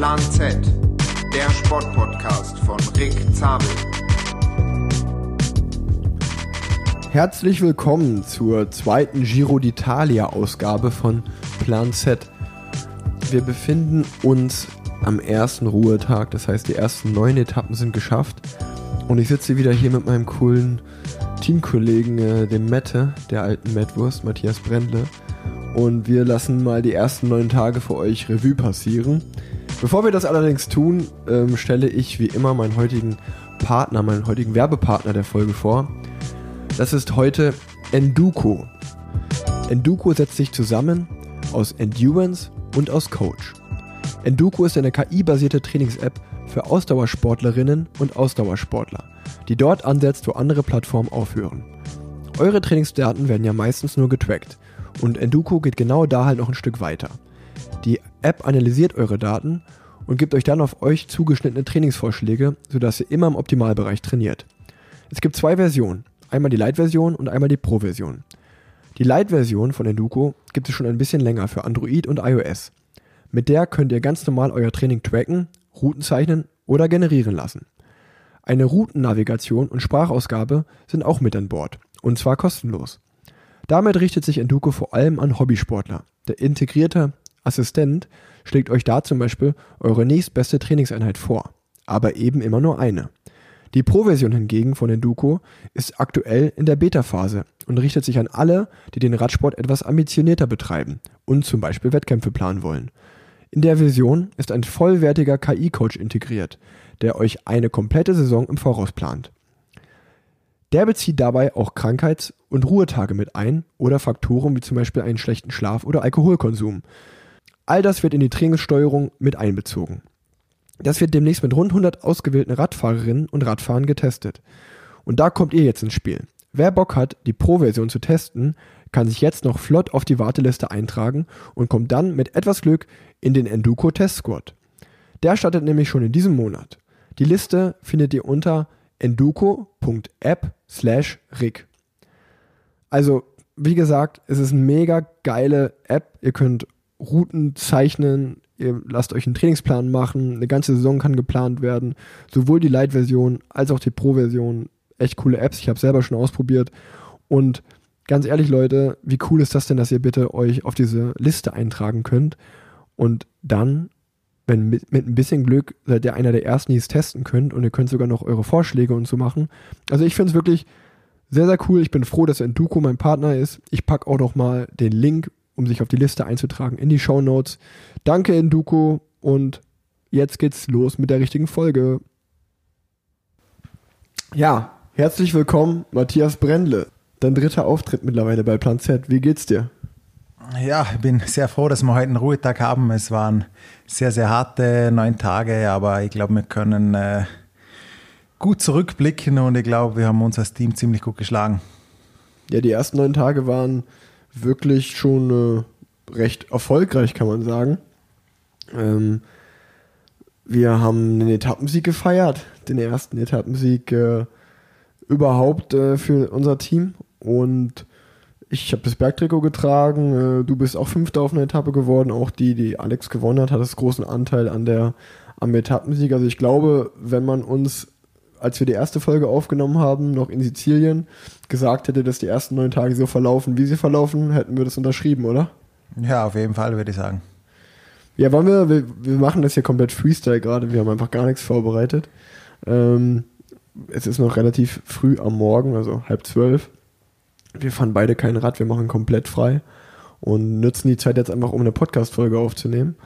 Plan Z, der Sportpodcast von Rick Zabel. Herzlich willkommen zur zweiten Giro d'Italia Ausgabe von Plan Z. Wir befinden uns am ersten Ruhetag, das heißt die ersten neun Etappen sind geschafft und ich sitze wieder hier mit meinem coolen Teamkollegen, äh, dem Mette, der alten Mettwurst, Matthias Brendle und wir lassen mal die ersten neun Tage für euch Revue passieren. Bevor wir das allerdings tun, ähm, stelle ich wie immer meinen heutigen Partner, meinen heutigen Werbepartner der Folge vor. Das ist heute Enduko. Enduko setzt sich zusammen aus Endurance und aus Coach. Enduko ist eine KI-basierte Trainings-App für Ausdauersportlerinnen und Ausdauersportler, die dort ansetzt, wo andere Plattformen aufhören. Eure Trainingsdaten werden ja meistens nur getrackt und Enduko geht genau da halt noch ein Stück weiter. Die App analysiert eure Daten und gibt euch dann auf euch zugeschnittene Trainingsvorschläge, sodass ihr immer im Optimalbereich trainiert. Es gibt zwei Versionen, einmal die Lite-Version und einmal die Pro-Version. Die Lite-Version von Enduko gibt es schon ein bisschen länger für Android und iOS. Mit der könnt ihr ganz normal euer Training tracken, Routen zeichnen oder generieren lassen. Eine Routennavigation und Sprachausgabe sind auch mit an Bord, und zwar kostenlos. Damit richtet sich Enduko vor allem an Hobbysportler. Der integrierte Assistent schlägt euch da zum Beispiel eure nächstbeste Trainingseinheit vor, aber eben immer nur eine. Die Pro-Version hingegen von Enduko ist aktuell in der Beta-Phase und richtet sich an alle, die den Radsport etwas ambitionierter betreiben und zum Beispiel Wettkämpfe planen wollen. In der Version ist ein vollwertiger KI-Coach integriert, der euch eine komplette Saison im Voraus plant. Der bezieht dabei auch Krankheits- und Ruhetage mit ein oder Faktoren wie zum Beispiel einen schlechten Schlaf oder Alkoholkonsum. All das wird in die Trainingssteuerung mit einbezogen. Das wird demnächst mit rund 100 ausgewählten Radfahrerinnen und Radfahrern getestet. Und da kommt ihr jetzt ins Spiel. Wer Bock hat, die Pro-Version zu testen, kann sich jetzt noch flott auf die Warteliste eintragen und kommt dann mit etwas Glück in den Enduko Test Squad. Der startet nämlich schon in diesem Monat. Die Liste findet ihr unter enduko.app slash rig. Also, wie gesagt, es ist eine mega geile App. Ihr könnt Routen zeichnen, ihr lasst euch einen Trainingsplan machen, eine ganze Saison kann geplant werden. Sowohl die Lite-Version als auch die Pro-Version. Echt coole Apps, ich habe selber schon ausprobiert. Und ganz ehrlich, Leute, wie cool ist das denn, dass ihr bitte euch auf diese Liste eintragen könnt und dann wenn mit, mit ein bisschen Glück seid ihr einer der ersten, die es testen könnt und ihr könnt sogar noch eure Vorschläge und so machen. Also ich finde es wirklich sehr, sehr cool. Ich bin froh, dass Enduko mein Partner ist. Ich packe auch noch mal den Link, um sich auf die Liste einzutragen, in die Show Notes. Danke Enduko und jetzt geht's los mit der richtigen Folge. Ja, herzlich willkommen, Matthias Brendle. Dein dritter Auftritt mittlerweile bei Plan Z. Wie geht's dir? Ja, ich bin sehr froh, dass wir heute einen Ruhetag haben. Es waren sehr, sehr harte neun Tage, aber ich glaube, wir können äh, gut zurückblicken und ich glaube, wir haben uns als Team ziemlich gut geschlagen. Ja, die ersten neun Tage waren wirklich schon äh, recht erfolgreich, kann man sagen. Ähm, wir haben einen Etappensieg gefeiert, den ersten Etappensieg äh, überhaupt äh, für unser Team und ich habe das Bergtrikot getragen, äh, du bist auch Fünfter auf einer Etappe geworden, auch die, die Alex gewonnen hat, hat das großen Anteil an der, am Etappensieg. Also ich glaube, wenn man uns, als wir die erste Folge aufgenommen haben, noch in Sizilien, gesagt hätte, dass die ersten neun Tage so verlaufen, wie sie verlaufen, hätten wir das unterschrieben, oder? Ja, auf jeden Fall, würde ich sagen. Ja, wollen wir, wir, wir machen das hier komplett Freestyle gerade, wir haben einfach gar nichts vorbereitet. Ähm, es ist noch relativ früh am Morgen, also halb zwölf. Wir fahren beide kein Rad, wir machen komplett frei und nutzen die Zeit jetzt einfach, um eine Podcast-Folge aufzunehmen.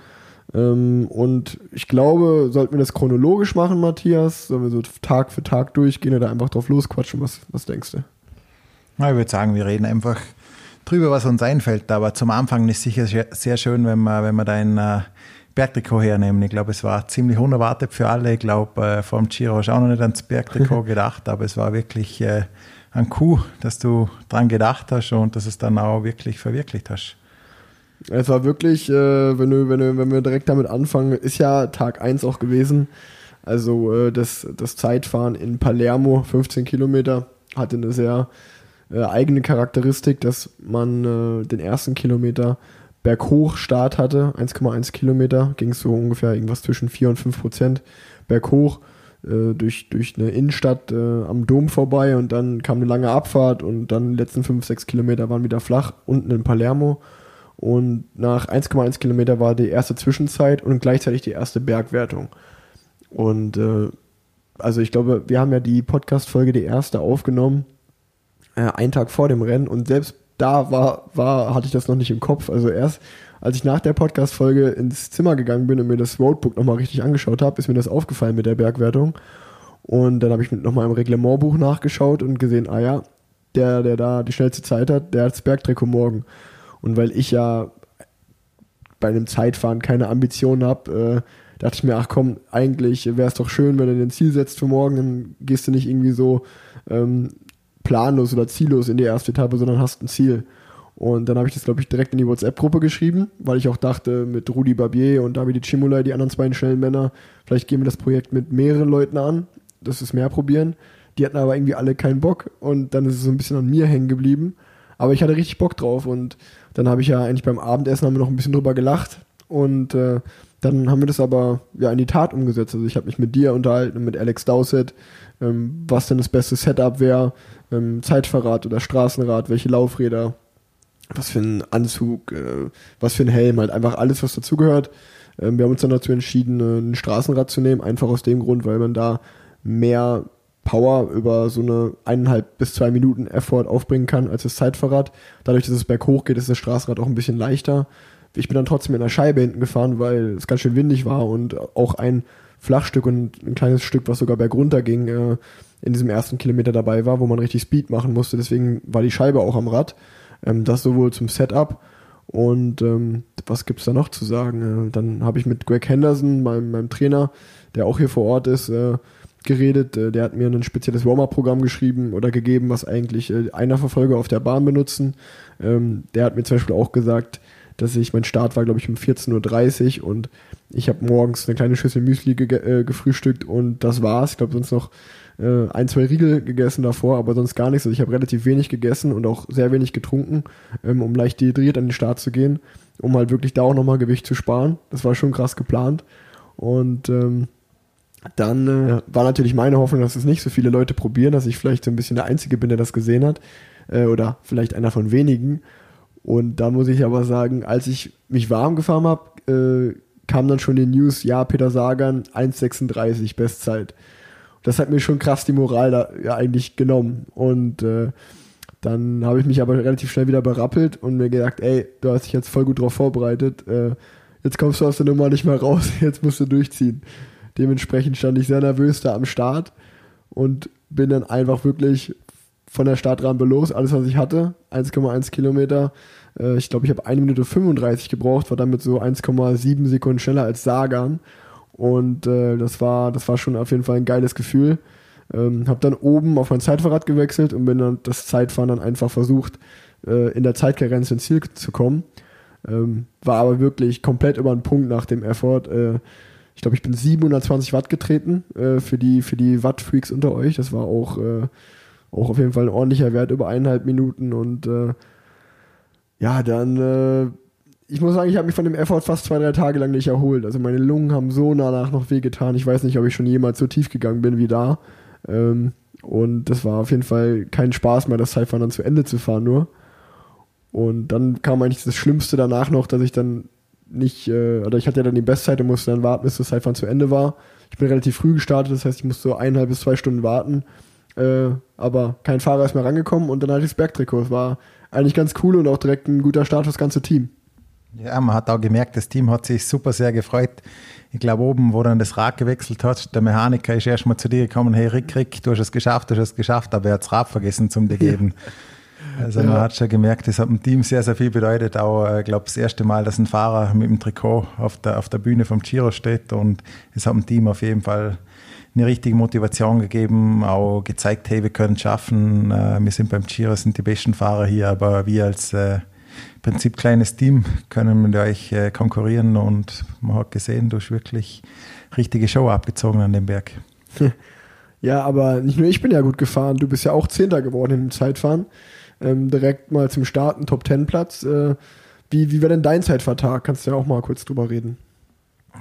Ähm, und ich glaube, sollten wir das chronologisch machen, Matthias? Sollen wir so Tag für Tag durchgehen oder einfach drauf losquatschen? Was, was denkst du? Ja, ich würde sagen, wir reden einfach drüber, was uns einfällt. Aber zum Anfang ist es sicher sehr schön, wenn wir, wenn wir dein äh, Bergtrikot hernehmen. Ich glaube, es war ziemlich unerwartet für alle. Ich glaube, äh, vor dem Giro hast du auch noch nicht ans Bergtrikot gedacht, aber es war wirklich äh, ein Coup, dass du dran gedacht hast und dass es dann auch wirklich verwirklicht hast. Es war wirklich, äh, wenn, du, wenn, du, wenn wir direkt damit anfangen, ist ja Tag 1 auch gewesen. Also äh, das, das Zeitfahren in Palermo, 15 Kilometer, hatte eine sehr äh, eigene Charakteristik, dass man äh, den ersten Kilometer berghoch Start hatte, 1,1 Kilometer, ging es so ungefähr irgendwas zwischen 4 und 5 Prozent berghoch äh, durch, durch eine Innenstadt äh, am Dom vorbei und dann kam eine lange Abfahrt und dann die letzten 5, 6 Kilometer waren wieder flach, unten in Palermo. Und nach 1,1 Kilometer war die erste Zwischenzeit und gleichzeitig die erste Bergwertung. Und äh, also ich glaube, wir haben ja die Podcast-Folge, die erste, aufgenommen, äh, einen Tag vor dem Rennen und selbst da war, war, hatte ich das noch nicht im Kopf. Also erst als ich nach der Podcast-Folge ins Zimmer gegangen bin und mir das Roadbook nochmal richtig angeschaut habe, ist mir das aufgefallen mit der Bergwertung. Und dann habe ich nochmal im Reglementbuch nachgeschaut und gesehen, ah ja, der, der da die schnellste Zeit hat, der hat das Bergtrikot morgen. Und weil ich ja bei einem Zeitfahren keine Ambitionen habe, äh, dachte ich mir, ach komm, eigentlich wäre es doch schön, wenn du den Ziel setzt für morgen, dann gehst du nicht irgendwie so ähm, planlos oder ziellos in die erste Etappe, sondern hast ein Ziel. Und dann habe ich das, glaube ich, direkt in die WhatsApp-Gruppe geschrieben, weil ich auch dachte, mit Rudi Barbier und David Cimolai, die anderen zwei schnellen Männer, vielleicht gehen wir das Projekt mit mehreren Leuten an, das ist mehr probieren. Die hatten aber irgendwie alle keinen Bock und dann ist es so ein bisschen an mir hängen geblieben. Aber ich hatte richtig Bock drauf und dann habe ich ja eigentlich beim Abendessen haben wir noch ein bisschen drüber gelacht und äh, dann haben wir das aber ja in die Tat umgesetzt. Also ich habe mich mit dir unterhalten, mit Alex Dowsett, ähm, was denn das beste Setup wäre, ähm, Zeitverrat oder Straßenrad, welche Laufräder, was für ein Anzug, äh, was für ein Helm, halt einfach alles, was dazugehört. Ähm, wir haben uns dann dazu entschieden, äh, ein Straßenrad zu nehmen, einfach aus dem Grund, weil man da mehr Power über so eine eineinhalb bis zwei Minuten Effort aufbringen kann als das Zeitfahrrad. Dadurch, dass es berghoch geht, ist das Straßenrad auch ein bisschen leichter. Ich bin dann trotzdem in der Scheibe hinten gefahren, weil es ganz schön windig war und auch ein Flachstück und ein kleines Stück, was sogar bergunter ging, äh, in diesem ersten Kilometer dabei war, wo man richtig Speed machen musste. Deswegen war die Scheibe auch am Rad. Ähm, das sowohl zum Setup und ähm, was gibt's da noch zu sagen? Äh, dann habe ich mit Greg Henderson, meinem, meinem Trainer, der auch hier vor Ort ist, äh, geredet. Äh, der hat mir ein spezielles Warm-Up-Programm geschrieben oder gegeben, was eigentlich äh, Einerverfolger auf der Bahn benutzen. Ähm, der hat mir zum Beispiel auch gesagt, dass ich, mein Start war, glaube ich, um 14.30 Uhr und ich habe morgens eine kleine Schüssel Müsli ge äh, gefrühstückt und das war's. Ich glaube, sonst noch äh, ein, zwei Riegel gegessen davor, aber sonst gar nichts. Also ich habe relativ wenig gegessen und auch sehr wenig getrunken, ähm, um leicht dehydriert an den Start zu gehen, um halt wirklich da auch nochmal Gewicht zu sparen. Das war schon krass geplant. Und ähm, dann äh, war natürlich meine Hoffnung, dass es nicht so viele Leute probieren, dass ich vielleicht so ein bisschen der Einzige bin, der das gesehen hat. Äh, oder vielleicht einer von wenigen. Und da muss ich aber sagen, als ich mich warm gefahren habe, äh, kam dann schon die News, ja, Peter Sagan 1,36 Bestzeit das hat mir schon krass die Moral da ja eigentlich genommen. Und äh, dann habe ich mich aber relativ schnell wieder berappelt und mir gedacht, ey, du hast dich jetzt voll gut drauf vorbereitet. Äh, jetzt kommst du aus der Nummer nicht mehr raus, jetzt musst du durchziehen. Dementsprechend stand ich sehr nervös da am Start und bin dann einfach wirklich von der Startrampe los, alles was ich hatte, 1,1 Kilometer. Äh, ich glaube, ich habe 1 Minute 35 gebraucht, war damit so 1,7 Sekunden schneller als Sagan und äh, das, war, das war schon auf jeden Fall ein geiles Gefühl. Ähm, habe dann oben auf mein Zeitfahrrad gewechselt und bin dann das Zeitfahren dann einfach versucht, äh, in der Zeitkarenz ins Ziel zu kommen. Ähm, war aber wirklich komplett über den Punkt nach dem Effort. Ich glaube, ich bin 720 Watt getreten äh, für die, für die Watt-Freaks unter euch. Das war auch, äh, auch auf jeden Fall ein ordentlicher Wert über eineinhalb Minuten. Und äh, ja, dann äh, ich muss sagen, ich habe mich von dem Effort fast zwei, drei Tage lang nicht erholt. Also meine Lungen haben so danach noch wehgetan. Ich weiß nicht, ob ich schon jemals so tief gegangen bin wie da. Ähm, und das war auf jeden Fall kein Spaß mehr, das Zeitfahren dann zu Ende zu fahren nur. Und dann kam eigentlich das Schlimmste danach noch, dass ich dann nicht, äh, oder ich hatte ja dann die Bestzeit und musste dann warten, bis das Zeitfahren zu Ende war. Ich bin relativ früh gestartet, das heißt, ich musste so eineinhalb bis zwei Stunden warten. Äh, aber kein Fahrer ist mehr rangekommen und dann hatte ich das Bergtrikot. Es war eigentlich ganz cool und auch direkt ein guter Start für das ganze Team. Ja, man hat auch gemerkt, das Team hat sich super sehr gefreut. Ich glaube, oben, wo dann das Rad gewechselt hat, der Mechaniker ist erstmal zu dir gekommen, hey Rick, Rick, du hast es geschafft, du hast es geschafft, aber er hat das Rad vergessen zum dir geben. Also ja. man hat schon gemerkt, das hat dem Team sehr, sehr viel bedeutet. Auch, ich äh, glaube, das erste Mal, dass ein Fahrer mit dem Trikot auf der, auf der Bühne vom Giro steht und es hat dem Team auf jeden Fall eine richtige Motivation gegeben, auch gezeigt, hey, wir können es schaffen, äh, wir sind beim Giro, sind die besten Fahrer hier, aber wir als äh, Prinzip kleines Team können mit euch äh, konkurrieren und man hat gesehen, du hast wirklich richtige Show abgezogen an dem Berg. Ja, aber nicht nur ich bin ja gut gefahren, du bist ja auch Zehnter geworden im Zeitfahren. Ähm, direkt mal zum Starten Top Ten Platz. Äh, Wie, wie war denn dein Zeitvertrag? Kannst du ja auch mal kurz drüber reden.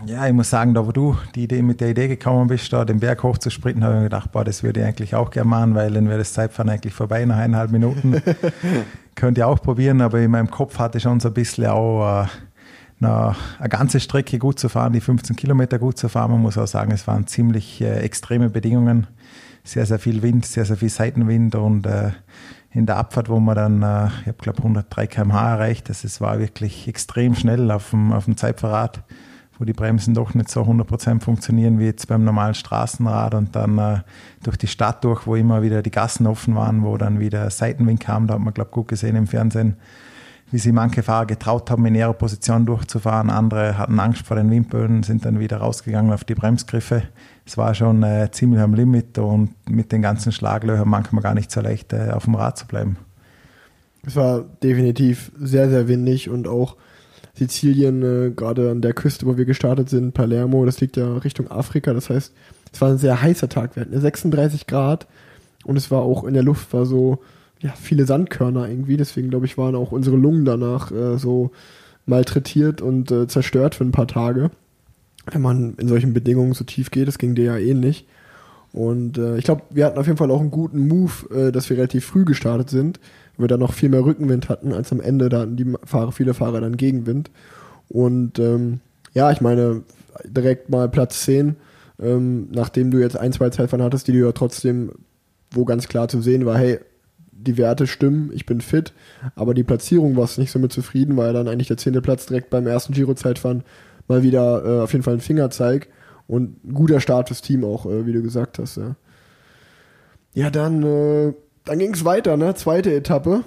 Ja, ich muss sagen, da wo du die Idee mit der Idee gekommen bist, da den Berg hochzusprinten, habe ich mir gedacht, boah, das würde ich eigentlich auch gerne machen, weil dann wäre das Zeitfahren eigentlich vorbei nach eineinhalb Minuten. Könnte ich auch probieren, aber in meinem Kopf hatte ich schon so ein bisschen auch äh, eine, eine ganze Strecke gut zu fahren, die 15 Kilometer gut zu fahren. Man muss auch sagen, es waren ziemlich äh, extreme Bedingungen. Sehr, sehr viel Wind, sehr, sehr viel Seitenwind und äh, in der Abfahrt, wo man dann, äh, ich habe glaube 103 km/h erreicht, das, es war wirklich extrem schnell auf dem, auf dem Zeitverrat wo die Bremsen doch nicht so 100% funktionieren wie jetzt beim normalen Straßenrad und dann äh, durch die Stadt durch, wo immer wieder die Gassen offen waren, wo dann wieder Seitenwind kam, da hat man glaube gut gesehen im Fernsehen, wie sich manche Fahrer getraut haben, in ihrer Position durchzufahren. Andere hatten Angst vor den Windböen, sind dann wieder rausgegangen auf die Bremsgriffe. Es war schon äh, ziemlich am Limit und mit den ganzen Schlaglöchern manchmal gar nicht so leicht, äh, auf dem Rad zu bleiben. Es war definitiv sehr, sehr windig und auch Sizilien, äh, gerade an der Küste, wo wir gestartet sind, Palermo, das liegt ja Richtung Afrika. Das heißt, es war ein sehr heißer Tag. Wir hatten 36 Grad und es war auch in der Luft war so ja viele Sandkörner irgendwie. Deswegen glaube ich waren auch unsere Lungen danach äh, so malträtiert und äh, zerstört für ein paar Tage. Wenn man in solchen Bedingungen so tief geht, das ging dir ja ähnlich. Und äh, ich glaube, wir hatten auf jeden Fall auch einen guten Move, äh, dass wir relativ früh gestartet sind wir dann noch viel mehr Rückenwind hatten, als am Ende da hatten die Fahrer, viele Fahrer dann Gegenwind. Und ähm, ja, ich meine, direkt mal Platz 10, ähm, nachdem du jetzt ein, zwei Zeitfahren hattest, die du ja trotzdem, wo ganz klar zu sehen war, hey, die Werte stimmen, ich bin fit, aber die Platzierung war es nicht so mit zufrieden, weil dann eigentlich der zehnte Platz direkt beim ersten Giro-Zeitfahren mal wieder äh, auf jeden Fall ein Fingerzeig und ein guter Start fürs Team auch, äh, wie du gesagt hast. Ja, ja dann äh, dann ging es weiter, ne? Zweite Etappe.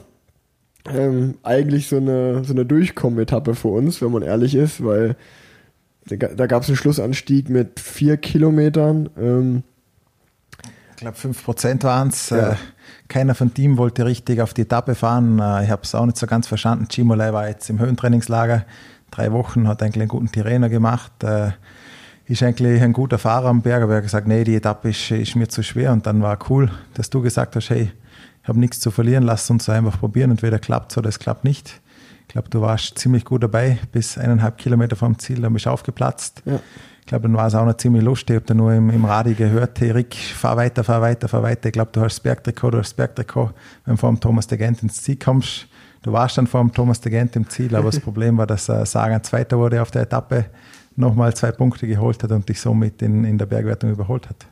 Ähm, eigentlich so eine, so eine Durchkommen-Etappe für uns, wenn man ehrlich ist, weil da gab es einen Schlussanstieg mit vier Kilometern. Ähm, ich glaube, fünf Prozent waren es. Ja. Äh, keiner von Team wollte richtig auf die Etappe fahren. Äh, ich habe es auch nicht so ganz verstanden. Chimolai war jetzt im Höhentrainingslager. Drei Wochen, hat eigentlich einen guten Tirrener gemacht. Äh, ist eigentlich ein guter Fahrer am Berg, aber er hat gesagt, nee, die Etappe ist, ist mir zu schwer. Und dann war cool, dass du gesagt hast, hey, ich habe nichts zu verlieren, lass uns einfach probieren. Entweder klappt es oder es klappt nicht. Ich glaube, du warst ziemlich gut dabei, bis eineinhalb Kilometer vom Ziel, dann bist du aufgeplatzt. Ja. Ich glaube, dann war es auch noch ziemlich lustig. Ich habe da nur im, im Radio gehört, hey Rick, fahr weiter, fahr weiter, fahr weiter. Ich glaube, du hast das Bergtrikot, du hast das Bergtrikot, wenn du vor dem Thomas de Gent ins Ziel kommst. Du warst dann vor dem Thomas de Gent im Ziel, aber das Problem war, dass äh, Sagan Zweiter wurde auf der Etappe, nochmal zwei Punkte geholt hat und dich somit in, in der Bergwertung überholt hat.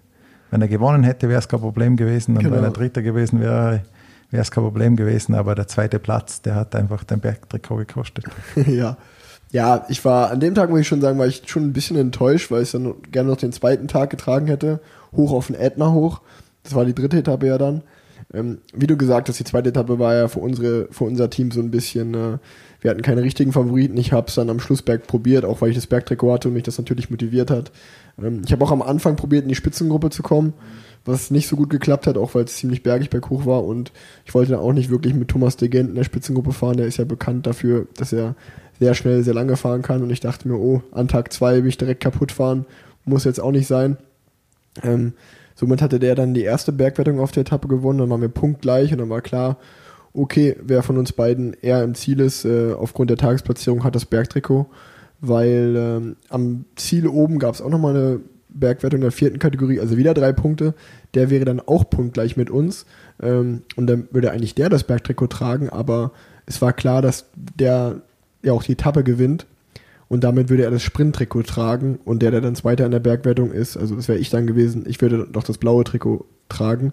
Wenn er gewonnen hätte, wäre es kein Problem gewesen. Und genau. wenn er Dritter gewesen wäre, wäre es kein Problem gewesen. Aber der zweite Platz, der hat einfach den Bergtrikot gekostet. ja. Ja, ich war, an dem Tag muss ich schon sagen, war ich schon ein bisschen enttäuscht, weil ich dann gerne noch den zweiten Tag getragen hätte. Hoch auf den Ätna hoch. Das war die dritte Etappe ja dann. Ähm, wie du gesagt hast, die zweite Etappe war ja für, unsere, für unser Team so ein bisschen, äh, wir hatten keine richtigen Favoriten. Ich habe es dann am Schlussberg probiert, auch weil ich das Bergtrikot hatte und mich das natürlich motiviert hat. Ähm, ich habe auch am Anfang probiert, in die Spitzengruppe zu kommen, was nicht so gut geklappt hat, auch weil es ziemlich bergig berghoch war und ich wollte dann auch nicht wirklich mit Thomas de Gent in der Spitzengruppe fahren. Der ist ja bekannt dafür, dass er sehr schnell, sehr lange fahren kann und ich dachte mir, oh, an Tag zwei will ich direkt kaputt fahren, muss jetzt auch nicht sein. Ähm, somit hatte der dann die erste Bergwertung auf der Etappe gewonnen, dann waren wir punktgleich und dann war klar, okay, wer von uns beiden eher im Ziel ist, äh, aufgrund der Tagesplatzierung hat das Bergtrikot weil ähm, am Ziel oben gab es auch nochmal eine Bergwertung der vierten Kategorie, also wieder drei Punkte. Der wäre dann auch punktgleich mit uns. Ähm, und dann würde eigentlich der das Bergtrikot tragen, aber es war klar, dass der ja auch die Etappe gewinnt. Und damit würde er das Sprinttrikot tragen und der, der dann Zweiter in der Bergwertung ist, also das wäre ich dann gewesen, ich würde doch das blaue Trikot tragen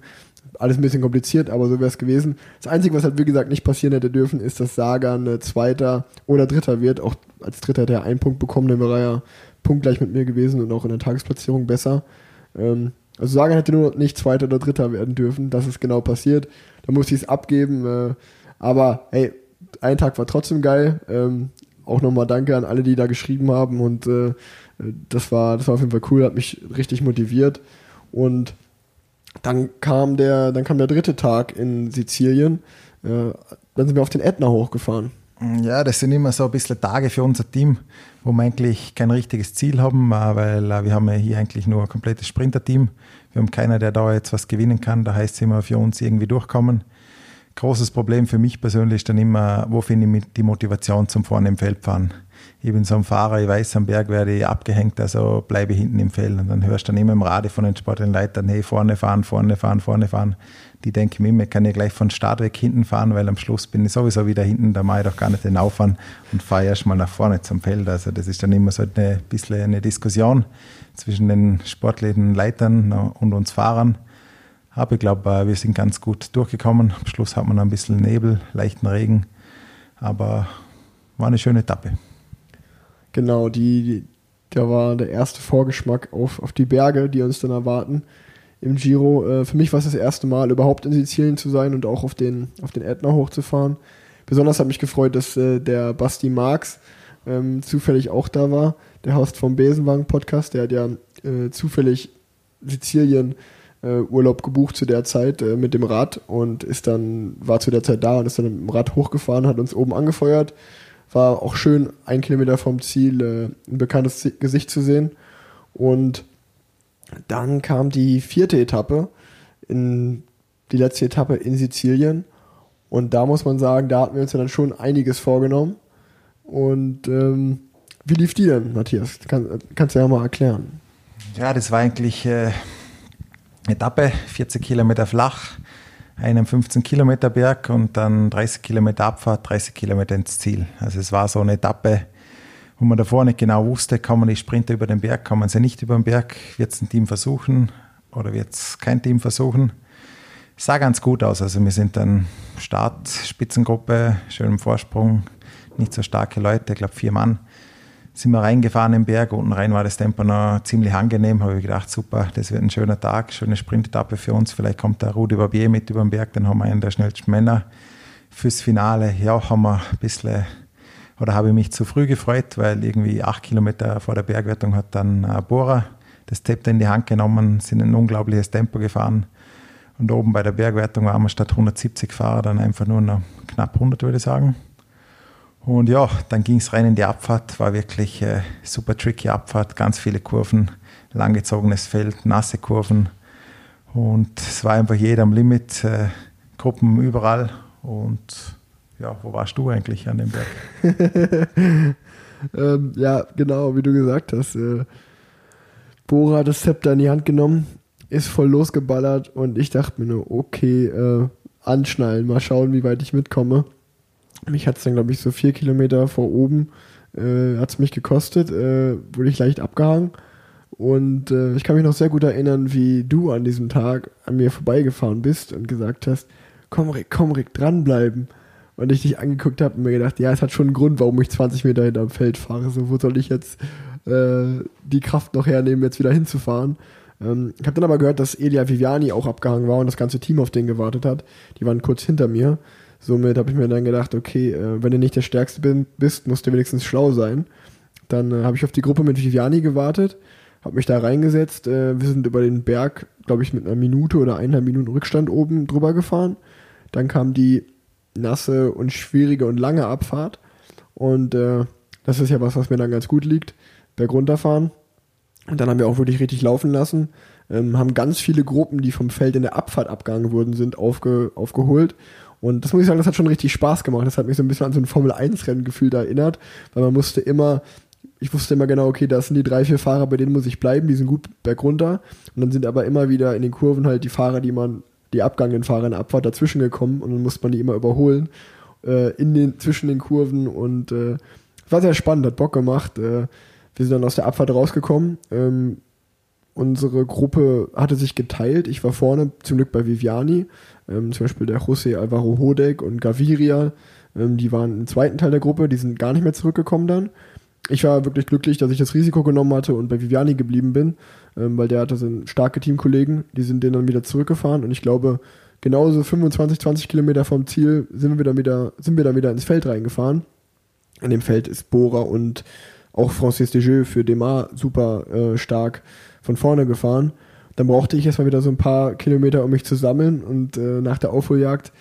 alles ein bisschen kompliziert, aber so wäre es gewesen. Das Einzige, was halt wie gesagt nicht passieren hätte dürfen, ist, dass Sagan Zweiter oder Dritter wird. Auch als Dritter hätte er einen Punkt bekommen, dann wäre er ja punktgleich mit mir gewesen und auch in der Tagesplatzierung besser. Ähm, also Sagan hätte nur nicht Zweiter oder Dritter werden dürfen. Das ist genau passiert. Da musste ich es abgeben. Äh, aber hey, ein Tag war trotzdem geil. Ähm, auch nochmal danke an alle, die da geschrieben haben und äh, das war, das war auf jeden Fall cool, hat mich richtig motiviert. Und dann kam der, dann kam der dritte Tag in Sizilien. Äh, dann sind wir auf den Ätna hochgefahren. Ja, das sind immer so ein bisschen Tage für unser Team, wo wir eigentlich kein richtiges Ziel haben, äh, weil äh, wir haben ja hier eigentlich nur ein komplettes Sprinter-Team. Wir haben keiner, der da jetzt was gewinnen kann. Da heißt es immer für uns irgendwie durchkommen. Großes Problem für mich persönlich ist dann immer, wo finde ich die Motivation zum vorne im Feld fahren. Ich bin so ein Fahrer, ich weiß, am Berg werde ich abgehängt, also bleibe ich hinten im Feld. Und dann hörst du dann immer im Radio von den sportlichen Leitern, hey, vorne fahren, vorne fahren, vorne fahren. Die denken mir immer, ich kann ja gleich von Start weg hinten fahren, weil am Schluss bin ich sowieso wieder hinten, da mache ich doch gar nicht den Aufwand und fahre erstmal nach vorne zum Feld. Also das ist dann immer so ein bisschen eine Diskussion zwischen den sportlichen Leitern und uns Fahrern. Aber ich glaube, äh, wir sind ganz gut durchgekommen. Am Schluss hat man ein bisschen Nebel, leichten Regen, aber war eine schöne Etappe. Genau, die, die da war der erste Vorgeschmack auf, auf die Berge, die uns dann erwarten im Giro. Äh, für mich war es das erste Mal, überhaupt in Sizilien zu sein und auch auf den, auf den Ätna hochzufahren. Besonders hat mich gefreut, dass äh, der Basti Marx ähm, zufällig auch da war, der Host vom Besenwagen-Podcast. Der hat ja äh, zufällig Sizilien äh, Urlaub gebucht zu der Zeit äh, mit dem Rad und ist dann, war zu der Zeit da und ist dann mit dem Rad hochgefahren, hat uns oben angefeuert. War auch schön, ein Kilometer vom Ziel äh, ein bekanntes Gesicht zu sehen. Und dann kam die vierte Etappe, in, die letzte Etappe in Sizilien. Und da muss man sagen, da hatten wir uns ja dann schon einiges vorgenommen. Und ähm, wie lief die denn, Matthias? Kann, kannst du ja mal erklären. Ja, das war eigentlich äh, Etappe, 40 Kilometer flach, einen 15 Kilometer Berg und dann 30 Kilometer Abfahrt, 30 Kilometer ins Ziel. Also es war so eine Etappe, wo man davor nicht genau wusste, kann man die Sprinter über den Berg, kann man sie nicht über den Berg, wird es ein Team versuchen oder wird es kein Team versuchen. Es sah ganz gut aus, also wir sind dann Start, Spitzengruppe, schönem Vorsprung, nicht so starke Leute, ich glaube vier Mann sind wir reingefahren im Berg. Unten rein war das Tempo noch ziemlich angenehm. Habe ich gedacht, super, das wird ein schöner Tag, schöne Sprintetappe für uns. Vielleicht kommt der Rudi Barbier mit über den Berg, dann haben wir einen der schnellsten Männer fürs Finale. Ja, haben wir ein bisschen, oder habe ich mich zu früh gefreut, weil irgendwie acht Kilometer vor der Bergwertung hat dann ein Bohrer das Zepter in die Hand genommen, sind ein unglaubliches Tempo gefahren. Und oben bei der Bergwertung waren wir statt 170 Fahrer dann einfach nur noch knapp 100, würde ich sagen. Und ja, dann ging es rein in die Abfahrt, war wirklich äh, super tricky Abfahrt, ganz viele Kurven, langgezogenes Feld, nasse Kurven. Und es war einfach jeder am Limit, äh, Gruppen überall. Und ja, wo warst du eigentlich an dem Berg? ähm, ja, genau, wie du gesagt hast. Äh, Bora hat das Zepter in die Hand genommen, ist voll losgeballert und ich dachte mir nur, okay, äh, anschnallen, mal schauen, wie weit ich mitkomme. Mich hat es dann, glaube ich, so vier Kilometer vor oben, äh, hat es mich gekostet, äh, wurde ich leicht abgehangen. Und äh, ich kann mich noch sehr gut erinnern, wie du an diesem Tag an mir vorbeigefahren bist und gesagt hast, komm Rick, komm Rick, dranbleiben. Und ich dich angeguckt habe und mir gedacht, ja, es hat schon einen Grund, warum ich 20 Meter hinterm Feld fahre. So, wo soll ich jetzt äh, die Kraft noch hernehmen, jetzt wieder hinzufahren? Ähm, ich habe dann aber gehört, dass Elia Viviani auch abgehangen war und das ganze Team auf den gewartet hat. Die waren kurz hinter mir. Somit habe ich mir dann gedacht, okay, äh, wenn du nicht der Stärkste bin, bist, musst du wenigstens schlau sein. Dann äh, habe ich auf die Gruppe mit Viviani gewartet, habe mich da reingesetzt. Äh, wir sind über den Berg, glaube ich, mit einer Minute oder eineinhalb Minuten Rückstand oben drüber gefahren. Dann kam die nasse und schwierige und lange Abfahrt. Und äh, das ist ja was, was mir dann ganz gut liegt. Berg runterfahren. Und dann haben wir auch wirklich richtig laufen lassen. Ähm, haben ganz viele Gruppen, die vom Feld in der Abfahrt abgegangen wurden, sind aufge, aufgeholt und das muss ich sagen, das hat schon richtig Spaß gemacht. Das hat mich so ein bisschen an so ein Formel-1-Rennen gefühlt erinnert, weil man musste immer, ich wusste immer genau, okay, das sind die drei, vier Fahrer, bei denen muss ich bleiben, die sind gut bergunter. Und dann sind aber immer wieder in den Kurven halt die Fahrer, die man, die abgangenen Fahrer in der Abfahrt dazwischen gekommen und dann musste man die immer überholen äh, in den, zwischen den Kurven und äh, war sehr spannend, hat Bock gemacht. Äh, wir sind dann aus der Abfahrt rausgekommen. Ähm, unsere Gruppe hatte sich geteilt. Ich war vorne zum Glück bei Viviani. Ähm, zum Beispiel der José Alvaro Hodek und Gaviria. Ähm, die waren im zweiten Teil der Gruppe, die sind gar nicht mehr zurückgekommen dann. Ich war wirklich glücklich, dass ich das Risiko genommen hatte und bei Viviani geblieben bin, ähm, weil der hatte so starke Teamkollegen, die sind den dann wieder zurückgefahren und ich glaube, genauso 25, 20 Kilometer vom Ziel sind wir dann wieder, sind wir dann wieder ins Feld reingefahren. In dem Feld ist Bora und auch Francis Desjeux für Demar super äh, stark von vorne gefahren. Dann brauchte ich erstmal wieder so ein paar Kilometer, um mich zu sammeln und äh, nach der Aufholjagd.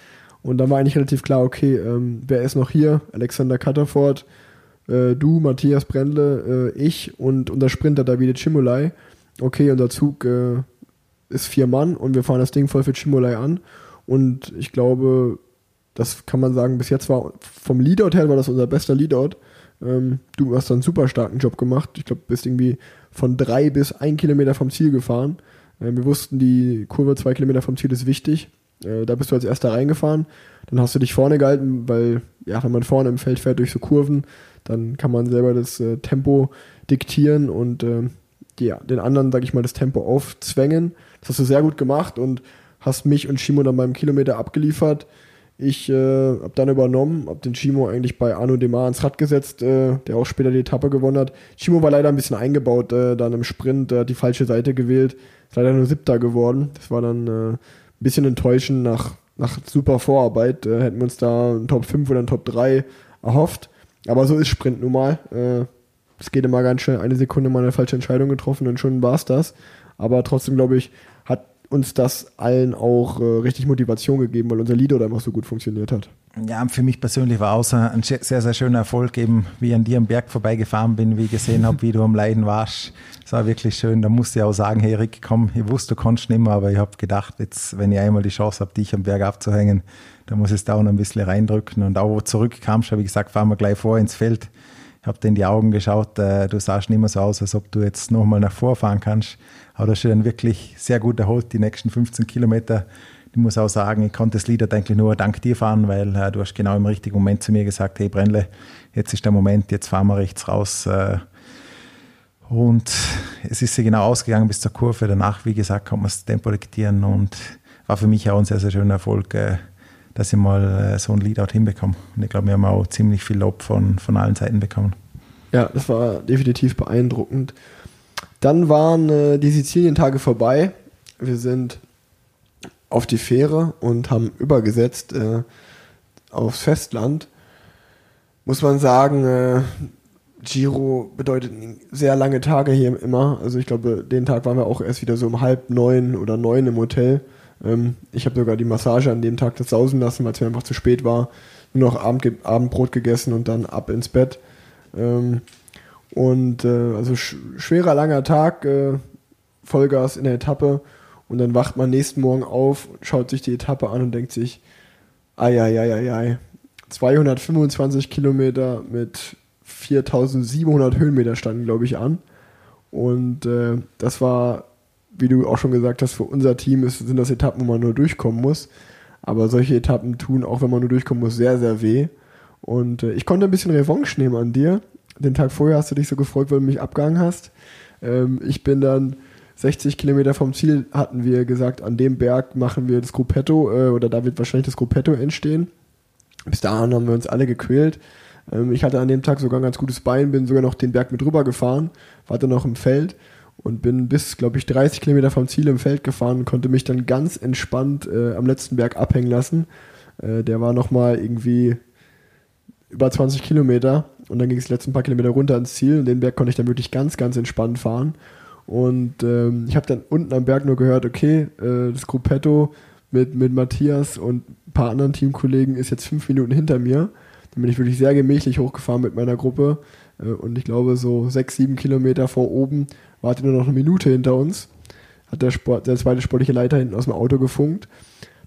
Und dann war eigentlich relativ klar, okay, ähm, wer ist noch hier? Alexander Cutterford, äh, du, Matthias Brendle, äh, ich und unser Sprinter Davide Cimolai. Okay, unser Zug äh, ist vier Mann und wir fahren das Ding voll für Cimolai an. Und ich glaube, das kann man sagen, bis jetzt war vom Leadout her war das unser bester Leadout. Ähm, du hast dann einen super starken Job gemacht. Ich glaube, bist irgendwie von drei bis ein Kilometer vom Ziel gefahren. Äh, wir wussten, die Kurve zwei Kilometer vom Ziel ist wichtig. Äh, da bist du als erster reingefahren. Dann hast du dich vorne gehalten, weil, ja, wenn man vorne im Feld fährt durch so Kurven, dann kann man selber das äh, Tempo diktieren und äh, die, den anderen, sag ich mal, das Tempo aufzwängen. Das hast du sehr gut gemacht und hast mich und Shimo dann beim Kilometer abgeliefert. Ich äh, habe dann übernommen, habe den Chimo eigentlich bei Arno Demar ins Rad gesetzt, äh, der auch später die Etappe gewonnen hat. Chimo war leider ein bisschen eingebaut äh, dann im Sprint, der hat die falsche Seite gewählt, leider nur siebter geworden. Das war dann äh, ein bisschen enttäuschend nach, nach super Vorarbeit. Äh, hätten wir uns da einen Top 5 oder einen Top 3 erhofft. Aber so ist Sprint nun mal. Äh, es geht immer ganz schnell, eine Sekunde mal eine falsche Entscheidung getroffen und schon war es das. Aber trotzdem glaube ich, uns das allen auch äh, richtig Motivation gegeben, weil unser Lied oder einfach so gut funktioniert hat. Ja, für mich persönlich war auch ein sehr, sehr schöner Erfolg eben, wie ich an dir am Berg vorbeigefahren bin, wie ich gesehen habe, wie du am Leiden warst. Das war wirklich schön. Da musste ich auch sagen, hey Rick, komm, ich wusste, du kannst nicht mehr, aber ich habe gedacht, jetzt, wenn ich einmal die Chance habe, dich am Berg abzuhängen, dann muss ich es da auch noch ein bisschen reindrücken. Und auch wo zurückkamst, habe ich gesagt, fahren wir gleich vor ins Feld. Ich habe dir in die Augen geschaut, äh, du sahst nicht mehr so aus, als ob du jetzt nochmal nach vorfahren kannst. Aber du hast dich dann wirklich sehr gut erholt, die nächsten 15 Kilometer. Ich muss auch sagen, ich konnte das Lied eigentlich nur dank dir fahren, weil äh, du hast genau im richtigen Moment zu mir gesagt, hey Brennle, jetzt ist der Moment, jetzt fahren wir rechts raus. Äh, und es ist sie genau ausgegangen bis zur Kurve. Danach, wie gesagt, konnte man das Tempo diktieren und war für mich auch ein sehr, sehr schöner Erfolg, äh, dass ich mal äh, so ein Leadout hinbekomme. Und ich glaube, wir haben auch ziemlich viel Lob von, von allen Seiten bekommen. Ja, das war definitiv beeindruckend. Dann waren äh, die Sizilien-Tage vorbei. Wir sind auf die Fähre und haben übergesetzt äh, aufs Festland. Muss man sagen, äh, Giro bedeutet sehr lange Tage hier immer. Also ich glaube, den Tag waren wir auch erst wieder so um halb neun oder neun im Hotel. Ähm, ich habe sogar die Massage an dem Tag das sausen lassen, weil es mir einfach zu spät war. Nur noch Abend, Abendbrot gegessen und dann ab ins Bett. Ähm, und äh, also sch schwerer, langer Tag, äh, Vollgas in der Etappe. Und dann wacht man nächsten Morgen auf, schaut sich die Etappe an und denkt sich, ai, ai, ai, ai, ai. 225 Kilometer mit 4700 Höhenmeter standen, glaube ich, an. Und äh, das war, wie du auch schon gesagt hast, für unser Team ist, sind das Etappen, wo man nur durchkommen muss. Aber solche Etappen tun, auch wenn man nur durchkommen muss, sehr, sehr weh. Und äh, ich konnte ein bisschen Revanche nehmen an dir den Tag vorher hast du dich so gefreut, weil du mich abgehangen hast. Ähm, ich bin dann 60 Kilometer vom Ziel, hatten wir gesagt, an dem Berg machen wir das Gruppetto äh, oder da wird wahrscheinlich das Gruppetto entstehen. Bis dahin haben wir uns alle gequält. Ähm, ich hatte an dem Tag sogar ein ganz gutes Bein, bin sogar noch den Berg mit rüber gefahren, war dann noch im Feld und bin bis, glaube ich, 30 Kilometer vom Ziel im Feld gefahren und konnte mich dann ganz entspannt äh, am letzten Berg abhängen lassen. Äh, der war nochmal irgendwie über 20 Kilometer und dann ging es die letzten paar Kilometer runter ans Ziel und den Berg konnte ich dann wirklich ganz, ganz entspannt fahren. Und ähm, ich habe dann unten am Berg nur gehört, okay, äh, das Gruppetto mit, mit Matthias und ein paar anderen Teamkollegen ist jetzt fünf Minuten hinter mir. Dann bin ich wirklich sehr gemächlich hochgefahren mit meiner Gruppe. Äh, und ich glaube, so sechs, sieben Kilometer vor oben warte nur noch eine Minute hinter uns. Hat der, Sport, der zweite sportliche Leiter hinten aus dem Auto gefunkt.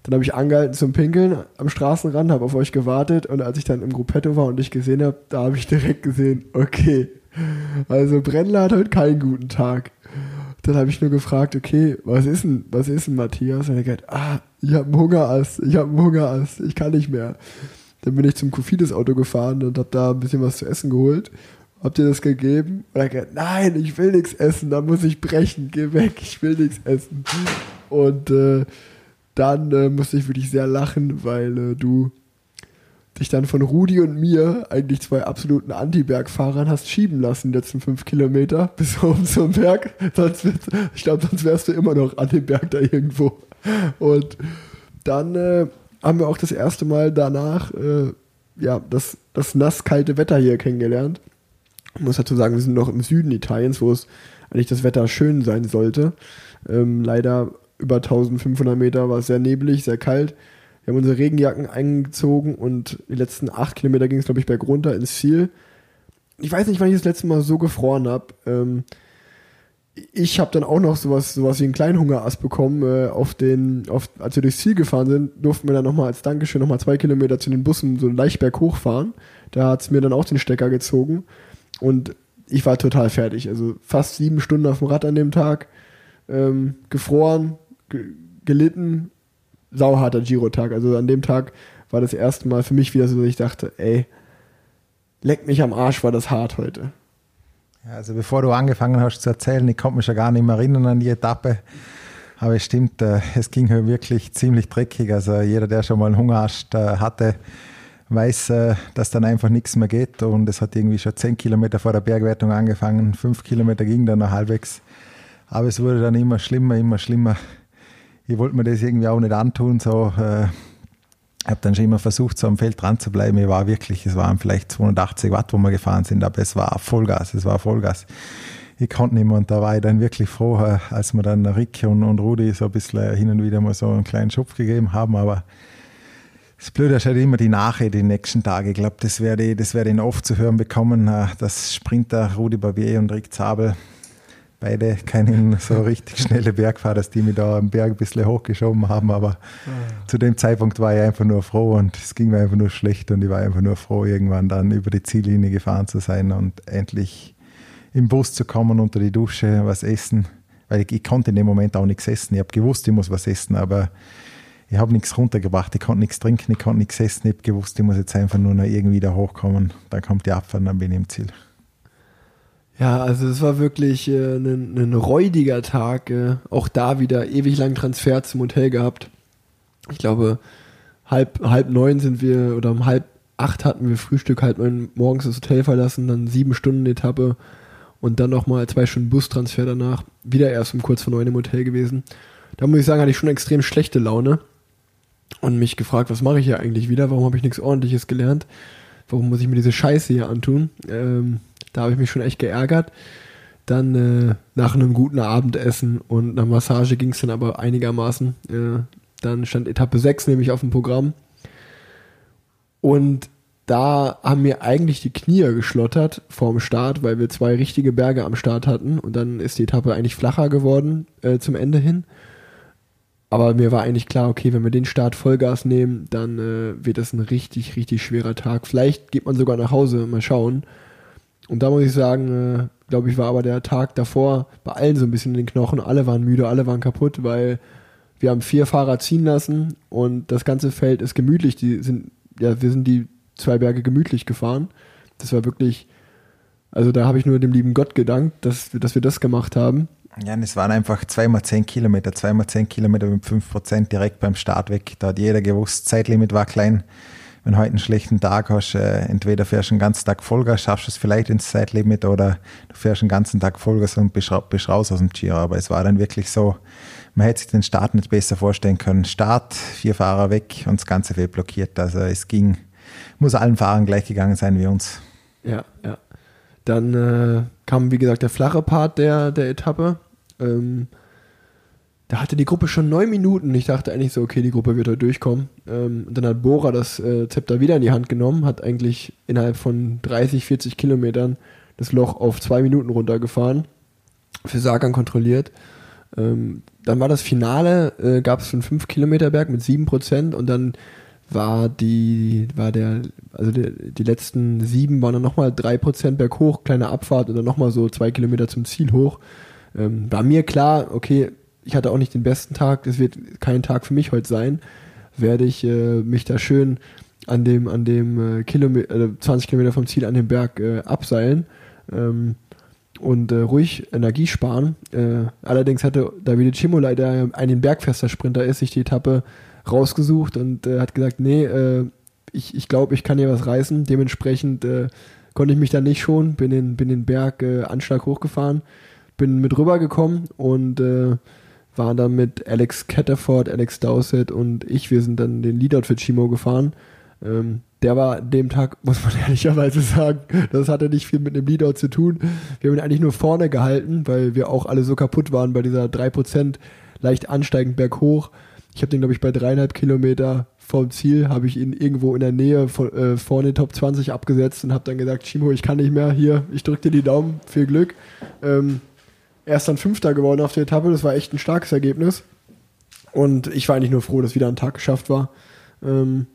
Dann habe ich angehalten zum Pinkeln am Straßenrand, habe auf euch gewartet und als ich dann im Gruppetto war und dich gesehen habe, da habe ich direkt gesehen, okay, also Brennler hat heute keinen guten Tag. Dann habe ich nur gefragt, okay, was ist denn, was ist denn Matthias? Und er hat ah, ich habe einen Hungerass, ich habe einen Hungerass, ich kann nicht mehr. Dann bin ich zum Kofides-Auto gefahren und habe da ein bisschen was zu essen geholt. Habt ihr das gegeben? Und er gesagt, nein, ich will nichts essen, da muss ich brechen, geh weg, ich will nichts essen. Und äh, dann äh, musste ich wirklich sehr lachen, weil äh, du dich dann von Rudi und mir, eigentlich zwei absoluten Anti-Bergfahrern, hast schieben lassen, die letzten fünf Kilometer bis oben zum Berg. Sonst ich glaube, sonst wärst du immer noch an dem Berg da irgendwo. Und dann äh, haben wir auch das erste Mal danach äh, ja, das, das nass-kalte Wetter hier kennengelernt. Ich muss dazu sagen, wir sind noch im Süden Italiens, wo es eigentlich das Wetter schön sein sollte. Ähm, leider über 1500 Meter war es sehr neblig, sehr kalt. Wir haben unsere Regenjacken eingezogen und die letzten acht Kilometer ging es, glaube ich, bergunter ins Ziel. Ich weiß nicht, wann ich das letzte Mal so gefroren habe. Ähm, ich habe dann auch noch sowas, sowas wie einen kleinen Hungerass bekommen. Äh, auf den, auf, als wir durchs Ziel gefahren sind, durften wir dann nochmal als Dankeschön nochmal zwei Kilometer zu den Bussen so leicht berghoch fahren. Da hat's mir dann auch den Stecker gezogen. Und ich war total fertig. Also fast sieben Stunden auf dem Rad an dem Tag. Ähm, gefroren, ge gelitten, sauharter Giro-Tag. Also an dem Tag war das erste Mal für mich wieder so, dass ich dachte, ey, leck mich am Arsch, war das hart heute. Also bevor du angefangen hast zu erzählen, ich konnte mich ja gar nicht mehr erinnern an die Etappe. Aber es stimmt, äh, es ging halt wirklich ziemlich dreckig. Also jeder, der schon mal einen Hungerast äh, hatte, weiß, äh, dass dann einfach nichts mehr geht. Und es hat irgendwie schon zehn Kilometer vor der Bergwertung angefangen. Fünf Kilometer ging dann noch halbwegs. Aber es wurde dann immer schlimmer, immer schlimmer. Ich wollte mir das irgendwie auch nicht antun. So, ich habe dann schon immer versucht, so am Feld dran zu bleiben. Ich war wirklich, es waren vielleicht 280 Watt, wo wir gefahren sind, aber es war Vollgas, es war Vollgas. Ich konnte nicht mehr und da war ich dann wirklich froh, äh, als wir dann Rick und, und Rudi so ein bisschen hin und wieder mal so einen kleinen Schupf gegeben haben, aber das Blöde ist halt immer die Nachricht die nächsten Tage. Ich glaube, das werde ich, das werde ich oft zu hören bekommen, äh, dass Sprinter Rudi Barbier und Rick Zabel beide keine so richtig schnelle Bergfahrer, dass die mich da am Berg ein bisschen hochgeschoben haben, aber mhm. zu dem Zeitpunkt war ich einfach nur froh und es ging mir einfach nur schlecht und ich war einfach nur froh, irgendwann dann über die Ziellinie gefahren zu sein und endlich im Bus zu kommen, unter die Dusche, was essen, weil ich, ich konnte in dem Moment auch nichts essen. Ich habe gewusst, ich muss was essen, aber ich habe nichts runtergebracht, ich konnte nichts trinken, ich konnte nichts essen, ich habe gewusst, ich muss jetzt einfach nur noch irgendwie da hochkommen, dann kommt die Abfahrt und dann bin ich im Ziel. Ja, also es war wirklich äh, ein, ein räudiger Tag. Äh, auch da wieder ewig lang Transfer zum Hotel gehabt. Ich glaube, halb, halb neun sind wir, oder um halb acht hatten wir Frühstück, halb neun morgens das Hotel verlassen, dann sieben Stunden Etappe und dann nochmal zwei Stunden Bustransfer danach. Wieder erst um kurz vor neun im Hotel gewesen. Da muss ich sagen, hatte ich schon extrem schlechte Laune und mich gefragt, was mache ich hier eigentlich wieder? Warum habe ich nichts Ordentliches gelernt? Warum muss ich mir diese Scheiße hier antun? Ähm, da habe ich mich schon echt geärgert. Dann äh, nach einem guten Abendessen und einer Massage ging es dann aber einigermaßen. Äh, dann stand Etappe 6 nämlich auf dem Programm. Und da haben mir eigentlich die Knie geschlottert vorm Start, weil wir zwei richtige Berge am Start hatten. Und dann ist die Etappe eigentlich flacher geworden äh, zum Ende hin. Aber mir war eigentlich klar, okay, wenn wir den Start Vollgas nehmen, dann äh, wird das ein richtig, richtig schwerer Tag. Vielleicht geht man sogar nach Hause, mal schauen. Und da muss ich sagen, äh, glaube ich, war aber der Tag davor bei allen so ein bisschen in den Knochen. Alle waren müde, alle waren kaputt, weil wir haben vier Fahrer ziehen lassen und das ganze Feld ist gemütlich. Die sind, ja, wir sind die zwei Berge gemütlich gefahren. Das war wirklich, also da habe ich nur dem lieben Gott gedankt, dass, dass wir das gemacht haben. Ja, und es waren einfach zweimal zehn Kilometer, zweimal zehn Kilometer mit fünf Prozent direkt beim Start weg. Da hat jeder gewusst, Zeitlimit war klein wenn du heute einen schlechten Tag hast, äh, entweder fährst du einen ganzen Tag Vollgas, schaffst es vielleicht ins Zeitlimit oder du fährst einen ganzen Tag Vollgas und bist, bist raus aus dem Giro. Aber es war dann wirklich so, man hätte sich den Start nicht besser vorstellen können. Start, vier Fahrer weg und das ganze Feld blockiert. Also es ging, muss allen Fahrern gleich gegangen sein wie uns. Ja, ja. Dann äh, kam, wie gesagt, der flache Part der, der Etappe. Ähm, da hatte die Gruppe schon neun Minuten. Ich dachte eigentlich so, okay, die Gruppe wird heute durchkommen. Ähm, dann hat Bora das äh, Zepter wieder in die Hand genommen, hat eigentlich innerhalb von 30, 40 Kilometern das Loch auf zwei Minuten runtergefahren, für Sagan kontrolliert. Ähm, dann war das Finale, äh, gab es einen 5 Kilometer Berg mit 7% und dann war die, war der, also die, die letzten sieben waren dann nochmal 3% berghoch, kleine Abfahrt und dann nochmal so zwei Kilometer zum Ziel hoch. Ähm, war mir klar, okay, ich hatte auch nicht den besten Tag, das wird kein Tag für mich heute sein, werde ich äh, mich da schön an dem, an dem äh, Kilometer, äh, 20 Kilometer vom Ziel an dem Berg äh, abseilen ähm, und äh, ruhig Energie sparen. Äh, allerdings hatte Davide Cimola, der ein bergfester Sprinter ist, sich die Etappe rausgesucht und äh, hat gesagt, nee, äh, ich, ich glaube, ich kann hier was reißen. Dementsprechend äh, konnte ich mich da nicht schon, bin den, bin den Berg äh, Anschlag hochgefahren, bin mit rübergekommen und äh, waren dann mit Alex Catterford, Alex Dowsett und ich, wir sind dann den Leadout für Chimo gefahren. Ähm, der war dem Tag, muss man ehrlicherweise sagen, das hatte nicht viel mit dem Leadout zu tun. Wir haben ihn eigentlich nur vorne gehalten, weil wir auch alle so kaputt waren bei dieser 3% leicht ansteigend berghoch. Ich habe den, glaube ich, bei dreieinhalb Kilometer vom Ziel, habe ich ihn irgendwo in der Nähe von, äh, vorne Top 20 abgesetzt und habe dann gesagt, Chimo, ich kann nicht mehr, hier, ich drücke dir die Daumen, viel Glück. Ähm, Er ist dann Fünfter geworden auf der Etappe. Das war echt ein starkes Ergebnis. Und ich war eigentlich nur froh, dass wieder ein Tag geschafft war. Ähm,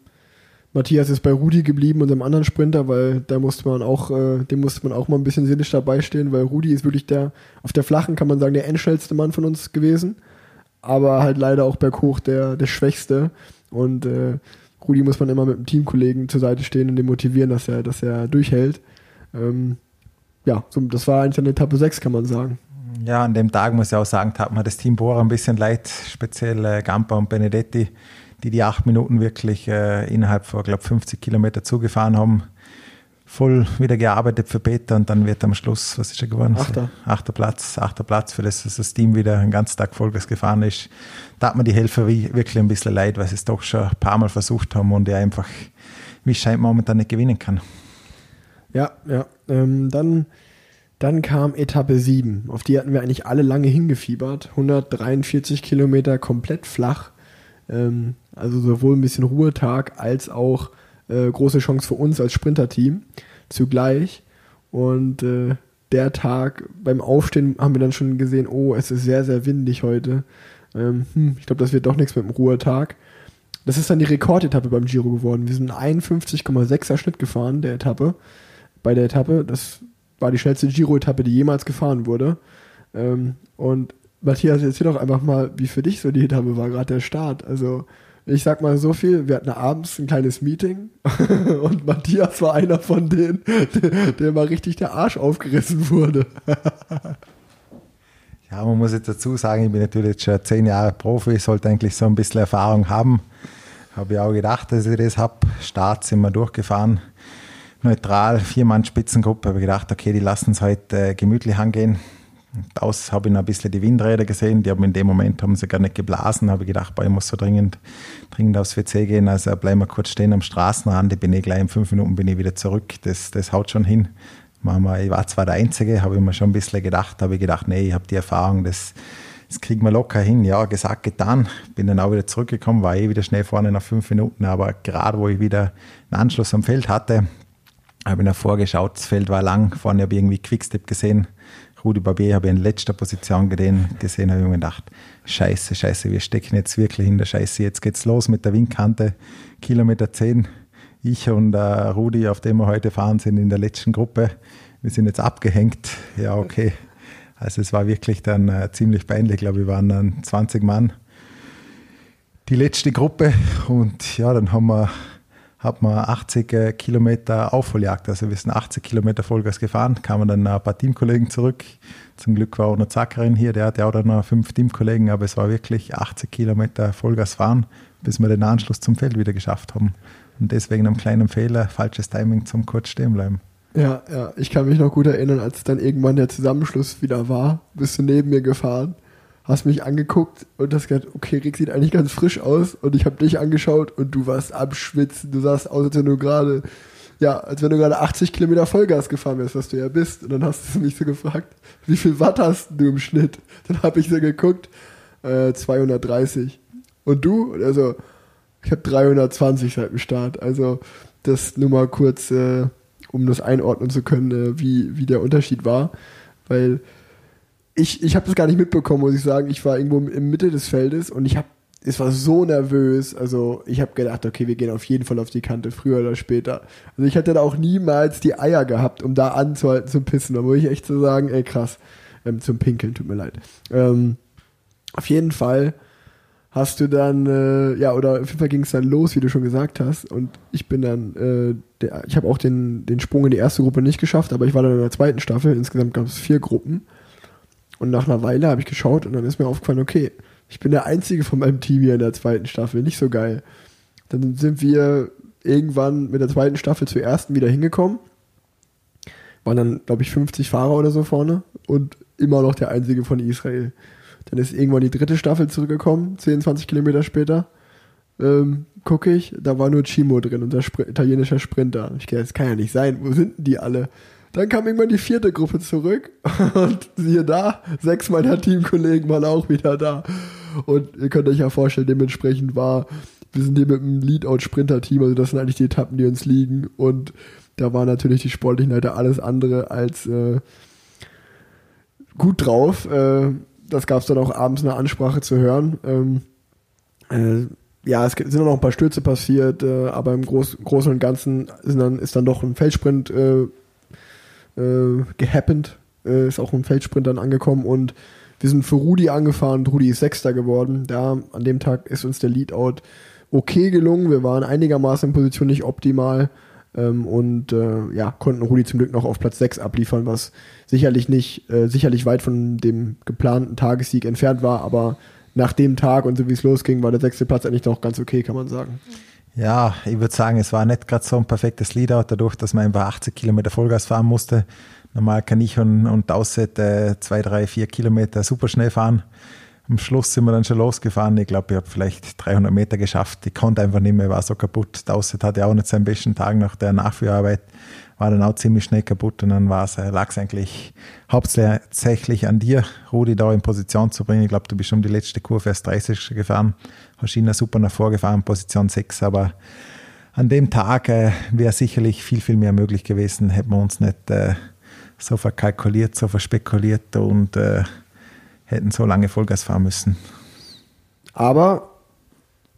Matthias ist bei Rudi geblieben, unserem anderen Sprinter, weil da musste man auch, äh, dem musste man auch mal ein bisschen seelisch dabei stehen, weil Rudi ist wirklich der, auf der flachen kann man sagen, der endschnellste Mann von uns gewesen. Aber halt leider auch berghoch der, der Schwächste. Und äh, Rudi muss man immer mit einem Teamkollegen zur Seite stehen und den motivieren, dass er, dass er durchhält. Ähm, ja, so, das war eigentlich eine Etappe 6, kann man sagen. Ja, an dem Tag muss ich auch sagen, tat mir das Team Bora ein bisschen leid, speziell äh, Gampa und Benedetti, die die acht Minuten wirklich äh, innerhalb von, glaube 50 Kilometer zugefahren haben. Voll wieder gearbeitet für Peter und dann wird am Schluss, was ist er geworden? Achter. Achter Platz, achter Platz, für das dass das Team wieder einen ganzen Tag Vollgas gefahren ist. Da hat mir die Helfer wirklich ein bisschen leid, weil sie es doch schon ein paar Mal versucht haben und er einfach, wie es scheint, momentan nicht gewinnen kann. Ja, ja. Ähm, dann, dann kam Etappe 7. Auf die hatten wir eigentlich alle lange hingefiebert. 143 Kilometer komplett flach. Ähm, also sowohl ein bisschen Ruhetag als auch äh, große Chance für uns als Sprinterteam zugleich. Und äh, der Tag beim Aufstehen haben wir dann schon gesehen, oh, es ist sehr, sehr windig heute. Ähm, hm, ich glaube, das wird doch nichts mit dem Ruhetag. Das ist dann die Rekordetappe beim Giro geworden. Wir sind 51,6er Schnitt gefahren, der Etappe. Bei der Etappe, das war die schnellste Giro-Etappe, die jemals gefahren wurde. Ähm, und Matthias, erzähl doch einfach mal, wie für dich so die Etappe war, gerade der Start. Also, ich sag mal so viel, wir hatten abends ein kleines Meeting und Matthias war einer von denen, der, mal richtig der Arsch aufgerissen wurde. Ja, man muss jetzt dazu sagen, ich bin natürlich jetzt schon zehn Jahre Profi, sollte eigentlich so ein bisschen Erfahrung haben. Habe ich auch gedacht, dass ich das habe. Start sind wir durchgefahren. Neutral, Vier-Mann Spitzengruppe. Habe ich gedacht, okay, die lassen es heute äh, gemütlich angehen. Aus habe ich noch ein bisschen die Windräder gesehen. Die haben in dem Moment haben sie gar nicht geblasen. Habe ich gedacht, boah, ich muss so dringend, dringend aufs WC gehen. Also bleiben wir kurz stehen am Straßenrand. Ich bin eh gleich in fünf Minuten bin ich wieder zurück. Das, das haut schon hin. Mama, ich war zwar der Einzige, habe ich mir schon ein bisschen gedacht, habe ich gedacht, nee, ich habe die Erfahrung, das, das kriegen wir locker hin. Ja, gesagt, getan. Bin dann auch wieder zurückgekommen, war eh wieder schnell vorne nach fünf Minuten, aber gerade wo ich wieder einen Anschluss am Feld hatte, habe ich nach vorgeschaut, das Feld war lang, vorne habe ich irgendwie Quickstep gesehen. Rudi Barbier habe ich in letzter Position gesehen, gesehen habe ich mir gedacht, scheiße, scheiße, wir stecken jetzt wirklich in der Scheiße, jetzt geht's los mit der Windkante, Kilometer 10, ich und äh, Rudi, auf dem wir heute fahren, sind in der letzten Gruppe. Wir sind jetzt abgehängt. Ja, okay. Also es war wirklich dann äh, ziemlich peinlich. Ich glaube, wir waren dann 20 Mann. Die letzte Gruppe und ja, dann haben wir, hat man 80 äh, Kilometer Aufholjagd. Also wir sind 80 Kilometer Vollgas gefahren, kamen dann ein paar Teamkollegen zurück. Zum Glück war auch noch Zackerin hier, der hatte auch dann noch fünf Teamkollegen, aber es war wirklich 80 Kilometer Vollgas fahren, bis wir den Anschluss zum Feld wieder geschafft haben. Und deswegen einem kleinen Fehler, falsches Timing zum kurz stehen bleiben. Ja, ja, ich kann mich noch gut erinnern, als dann irgendwann der Zusammenschluss wieder war, bist du neben mir gefahren, hast mich angeguckt und hast gesagt, okay, Rick sieht eigentlich ganz frisch aus und ich habe dich angeschaut und du warst am Schwitzen, du sahst aus, als wenn du gerade, ja, als wenn du gerade 80 Kilometer Vollgas gefahren wärst, was du ja bist. Und dann hast du mich so gefragt, wie viel Watt hast du im Schnitt? Dann habe ich so geguckt, äh, 230. Und du? Also, ich habe 320 seit dem Start. Also, das nur mal kurz, äh, um das einordnen zu können, äh, wie, wie der Unterschied war. Weil ich, ich habe das gar nicht mitbekommen, muss ich sagen. Ich war irgendwo im Mitte des Feldes und ich habe, es war so nervös. Also ich habe gedacht, okay, wir gehen auf jeden Fall auf die Kante, früher oder später. Also ich hatte da auch niemals die Eier gehabt, um da anzuhalten zum Pissen. Da muss ich echt so sagen, ey krass, ähm, zum Pinkeln, tut mir leid. Ähm, auf jeden Fall hast du dann, äh, ja, oder auf jeden Fall ging es dann los, wie du schon gesagt hast. Und ich bin dann, äh, der, ich habe auch den, den Sprung in die erste Gruppe nicht geschafft, aber ich war dann in der zweiten Staffel. Insgesamt gab es vier Gruppen. Und nach einer Weile habe ich geschaut und dann ist mir aufgefallen, okay, ich bin der Einzige von meinem Team hier in der zweiten Staffel, nicht so geil. Dann sind wir irgendwann mit der zweiten Staffel zur ersten wieder hingekommen. Waren dann, glaube ich, 50 Fahrer oder so vorne und immer noch der Einzige von Israel. Dann ist irgendwann die dritte Staffel zurückgekommen, 10, 20 Kilometer später. Ähm, gucke ich, da war nur Chimo drin, unser Spr italienischer Sprinter. Ich gedacht, das kann ja nicht sein, wo sind denn die alle? Dann kam irgendwann die vierte Gruppe zurück und siehe da, sechs meiner Teamkollegen waren auch wieder da. Und ihr könnt euch ja vorstellen, dementsprechend war, wir sind hier mit einem Leadout-Sprinter-Team, also das sind eigentlich die Etappen, die uns liegen. Und da war natürlich die sportlichen Leiter alles andere als äh, gut drauf. Äh, das gab es dann auch abends eine Ansprache zu hören. Ähm, äh, ja, es sind noch ein paar Stürze passiert, äh, aber im Groß, Großen und Ganzen dann, ist dann doch ein Feldsprint äh, gehappened, äh, ist auch ein Feldsprint dann angekommen und wir sind für Rudi angefahren. Rudi ist Sechster geworden. Da an dem Tag ist uns der Leadout okay gelungen. Wir waren einigermaßen in Position nicht optimal ähm, und äh, ja, konnten Rudi zum Glück noch auf Platz 6 abliefern, was sicherlich nicht, äh, sicherlich weit von dem geplanten Tagessieg entfernt war, aber nach dem Tag und so wie es losging, war der sechste Platz eigentlich noch ganz okay, kann man sagen. Ja, ich würde sagen, es war nicht gerade so ein perfektes Leadout, dadurch, dass man über 80 Kilometer Vollgas fahren musste. Normal kann ich und, und Dowsett äh, zwei, drei, vier Kilometer super schnell fahren. Am Schluss sind wir dann schon losgefahren. Ich glaube, ich habe vielleicht 300 Meter geschafft. Ich konnte einfach nicht mehr, war so kaputt. Dowsett hatte auch nicht seinen besten Tag nach der Nachführarbeit. War dann auch ziemlich schnell kaputt und dann äh, lag es eigentlich hauptsächlich an dir, Rudi da in Position zu bringen. Ich glaube, du bist um die letzte Kurve erst 30 gefahren. Hast ihn super nach vorgefahren, Position 6, aber an dem Tag äh, wäre sicherlich viel, viel mehr möglich gewesen, hätten wir uns nicht äh, so verkalkuliert, so verspekuliert und äh, hätten so lange Vollgas fahren müssen. Aber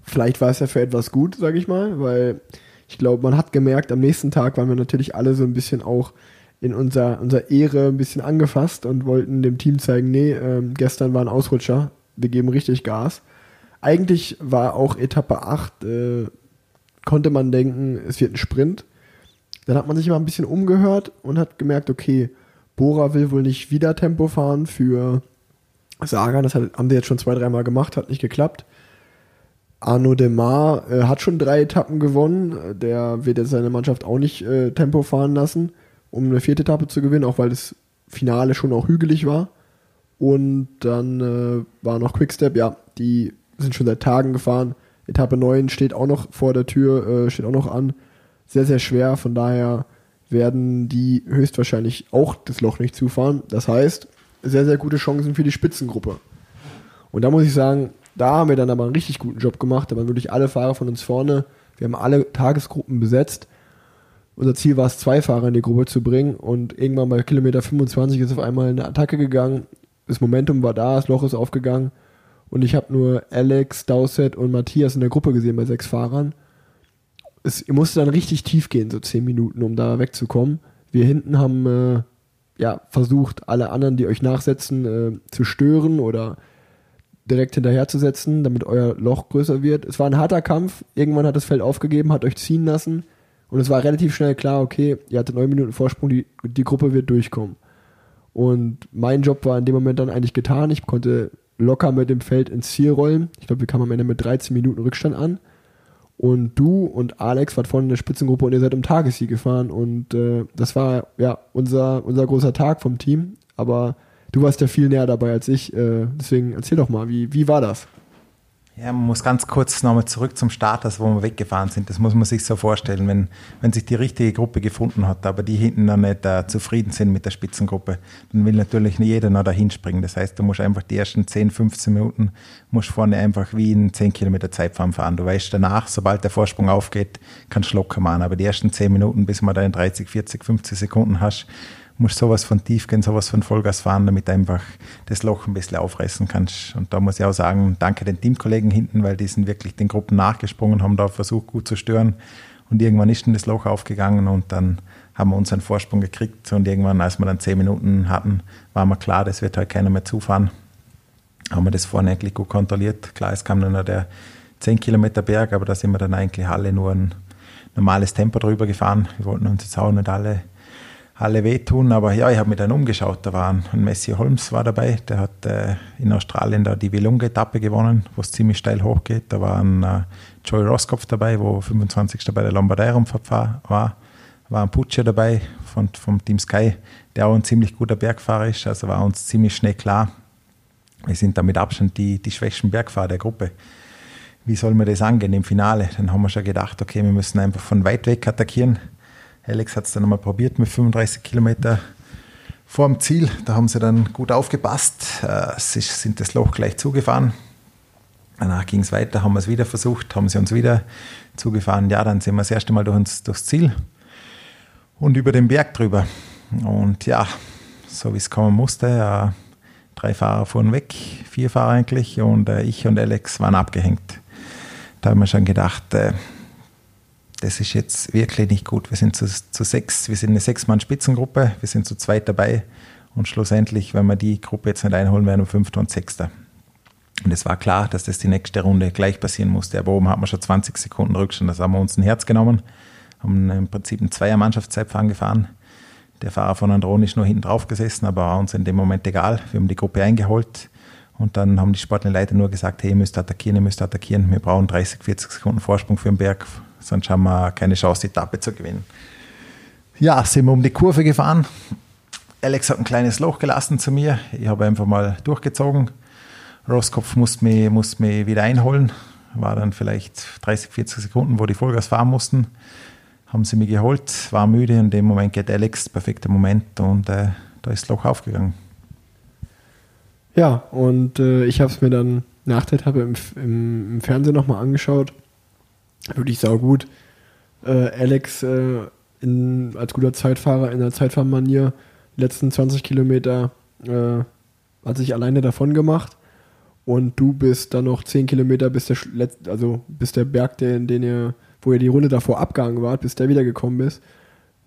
vielleicht war es ja für etwas gut, sage ich mal, weil ich glaube, man hat gemerkt, am nächsten Tag waren wir natürlich alle so ein bisschen auch in unserer, unserer Ehre ein bisschen angefasst und wollten dem Team zeigen, nee, äh, gestern war ein Ausrutscher, wir geben richtig Gas. Eigentlich war auch Etappe 8, äh, konnte man denken, es wird ein Sprint. Dann hat man sich mal ein bisschen umgehört und hat gemerkt, okay, Bora will wohl nicht wieder Tempo fahren für Sagan. Das haben sie jetzt schon zwei, dreimal gemacht, hat nicht geklappt. Arno Demar äh, hat schon drei Etappen gewonnen. Der wird jetzt seine Mannschaft auch nicht äh, Tempo fahren lassen, um eine vierte Etappe zu gewinnen, auch weil das Finale schon auch hügelig war. Und dann äh, war noch Quickstep, ja, die sind schon seit Tagen gefahren. Etappe 9 steht auch noch vor der Tür, äh, steht auch noch an sehr, sehr schwer. Von daher werden die höchstwahrscheinlich auch das Loch nicht zufahren. Das heißt, sehr, sehr gute Chancen für die Spitzengruppe. Und da muss ich sagen, da haben wir dann aber einen richtig guten Job gemacht. Da waren wirklich alle Fahrer von uns vorne. Wir haben alle Tagesgruppen besetzt. Unser Ziel war es, zwei Fahrer in die Gruppe zu bringen. Und irgendwann bei Kilometer 25 ist auf einmal eine Attacke gegangen. Das Momentum war da, das Loch ist aufgegangen. Und ich habe nur Alex, Dowsett und Matthias in der Gruppe gesehen bei sechs Fahrern es musste dann richtig tief gehen, so zehn Minuten, um da wegzukommen. Wir hinten haben äh, ja versucht, alle anderen, die euch nachsetzen, äh, zu stören oder direkt hinterherzusetzen, damit euer Loch größer wird. Es war ein harter Kampf. Irgendwann hat das Feld aufgegeben, hat euch ziehen lassen. Und es war relativ schnell klar, okay, ihr hattet neun Minuten Vorsprung, die, die Gruppe wird durchkommen. Und mein Job war in dem Moment dann eigentlich getan. Ich konnte locker mit dem Feld ins Ziel rollen. Ich glaube, wir kamen am Ende mit 13 Minuten Rückstand an. Und du und Alex wart vorne in der Spitzengruppe und ihr seid im Tagessieg gefahren. Und äh, das war ja unser, unser großer Tag vom Team. Aber du warst ja viel näher dabei als ich. Äh, deswegen erzähl doch mal, wie, wie war das? Ja, man muss ganz kurz nochmal zurück zum Start, also wo wir weggefahren sind. Das muss man sich so vorstellen, wenn, wenn sich die richtige Gruppe gefunden hat, aber die hinten noch nicht äh, zufrieden sind mit der Spitzengruppe, dann will natürlich nicht jeder noch dahin springen. Das heißt, du musst einfach die ersten 10, 15 Minuten, musst vorne einfach wie in 10 Kilometer Zeitfahren fahren. Du weißt danach, sobald der Vorsprung aufgeht, kannst du locker machen. Aber die ersten 10 Minuten, bis man da in 30, 40, 50 Sekunden hast, musst sowas von tief gehen, sowas von Vollgas fahren, damit du einfach das Loch ein bisschen aufreißen kannst. Und da muss ich auch sagen, danke den Teamkollegen hinten, weil die sind wirklich den Gruppen nachgesprungen, haben da versucht gut zu stören. Und irgendwann ist dann das Loch aufgegangen und dann haben wir unseren Vorsprung gekriegt. Und irgendwann, als wir dann zehn Minuten hatten, war mir klar, das wird halt keiner mehr zufahren. Haben wir das vorne eigentlich gut kontrolliert. Klar, es kam dann noch der 10 Kilometer Berg, aber da sind wir dann eigentlich alle nur ein normales Tempo drüber gefahren. Wir wollten uns jetzt auch nicht alle alle wehtun. Aber ja, ich habe mich dann umgeschaut. Da war ein, Messi Holmes war dabei. Der hat äh, in Australien da die Willunga-Etappe gewonnen, wo es ziemlich steil hochgeht. Da war ein äh, Joey Roskopf dabei, wo 25. bei der Lombardeirum war. War ein Putscher dabei von, vom Team Sky, der auch ein ziemlich guter Bergfahrer ist. Also war uns ziemlich schnell klar, wir sind da mit Abstand die, die schwächsten Bergfahrer der Gruppe. Wie soll man das angehen im Finale? Dann haben wir schon gedacht, okay, wir müssen einfach von weit weg attackieren Alex hat es dann einmal probiert mit 35 Kilometer vor dem Ziel. Da haben sie dann gut aufgepasst. Äh, sie sind das Loch gleich zugefahren. Danach ging es weiter, haben wir es wieder versucht, haben sie uns wieder zugefahren. Ja, dann sind wir das erste Mal durch uns, durchs Ziel und über den Berg drüber. Und ja, so wie es kommen musste, drei Fahrer fuhren weg, vier Fahrer eigentlich, und äh, ich und Alex waren abgehängt. Da haben wir schon gedacht, äh, das ist jetzt wirklich nicht gut. Wir sind zu, zu sechs, wir sind eine Sechs-Mann-Spitzengruppe, wir sind zu zweit dabei und schlussendlich, wenn wir die Gruppe jetzt nicht einholen, werden wir Fünfter und Sechster. Und es war klar, dass das die nächste Runde gleich passieren musste. Aber oben hatten wir schon 20 Sekunden Rückstand. Das haben wir uns ein Herz genommen, haben im Prinzip ein Zweier-Mannschaftszeitfahren gefahren. Der Fahrer von Andron ist nur hinten drauf gesessen, aber war uns in dem Moment egal. Wir haben die Gruppe eingeholt und dann haben die sportlichen nur gesagt, hey, ihr müsst attackieren, ihr müsst attackieren. Wir brauchen 30, 40 Sekunden Vorsprung für den Berg, sonst haben wir keine Chance, die Etappe zu gewinnen. Ja, sind wir um die Kurve gefahren. Alex hat ein kleines Loch gelassen zu mir. Ich habe einfach mal durchgezogen. Roskopf musste mich, musste mich wieder einholen. War dann vielleicht 30, 40 Sekunden, wo die Vollgas fahren mussten. Haben sie mich geholt, war müde. In dem Moment geht Alex, perfekter Moment. Und äh, da ist das Loch aufgegangen. Ja, und äh, ich habe es mir dann nach der Etappe im, im, im Fernsehen nochmal angeschaut wirklich saugut. Äh, Alex äh, in, als guter Zeitfahrer in der Zeitfahrmanier die letzten 20 Kilometer äh, hat sich alleine davon gemacht und du bist dann noch 10 Kilometer bis der also bis der Berg, den, den ihr, wo ihr die Runde davor abgegangen wart, bis der wiedergekommen bist,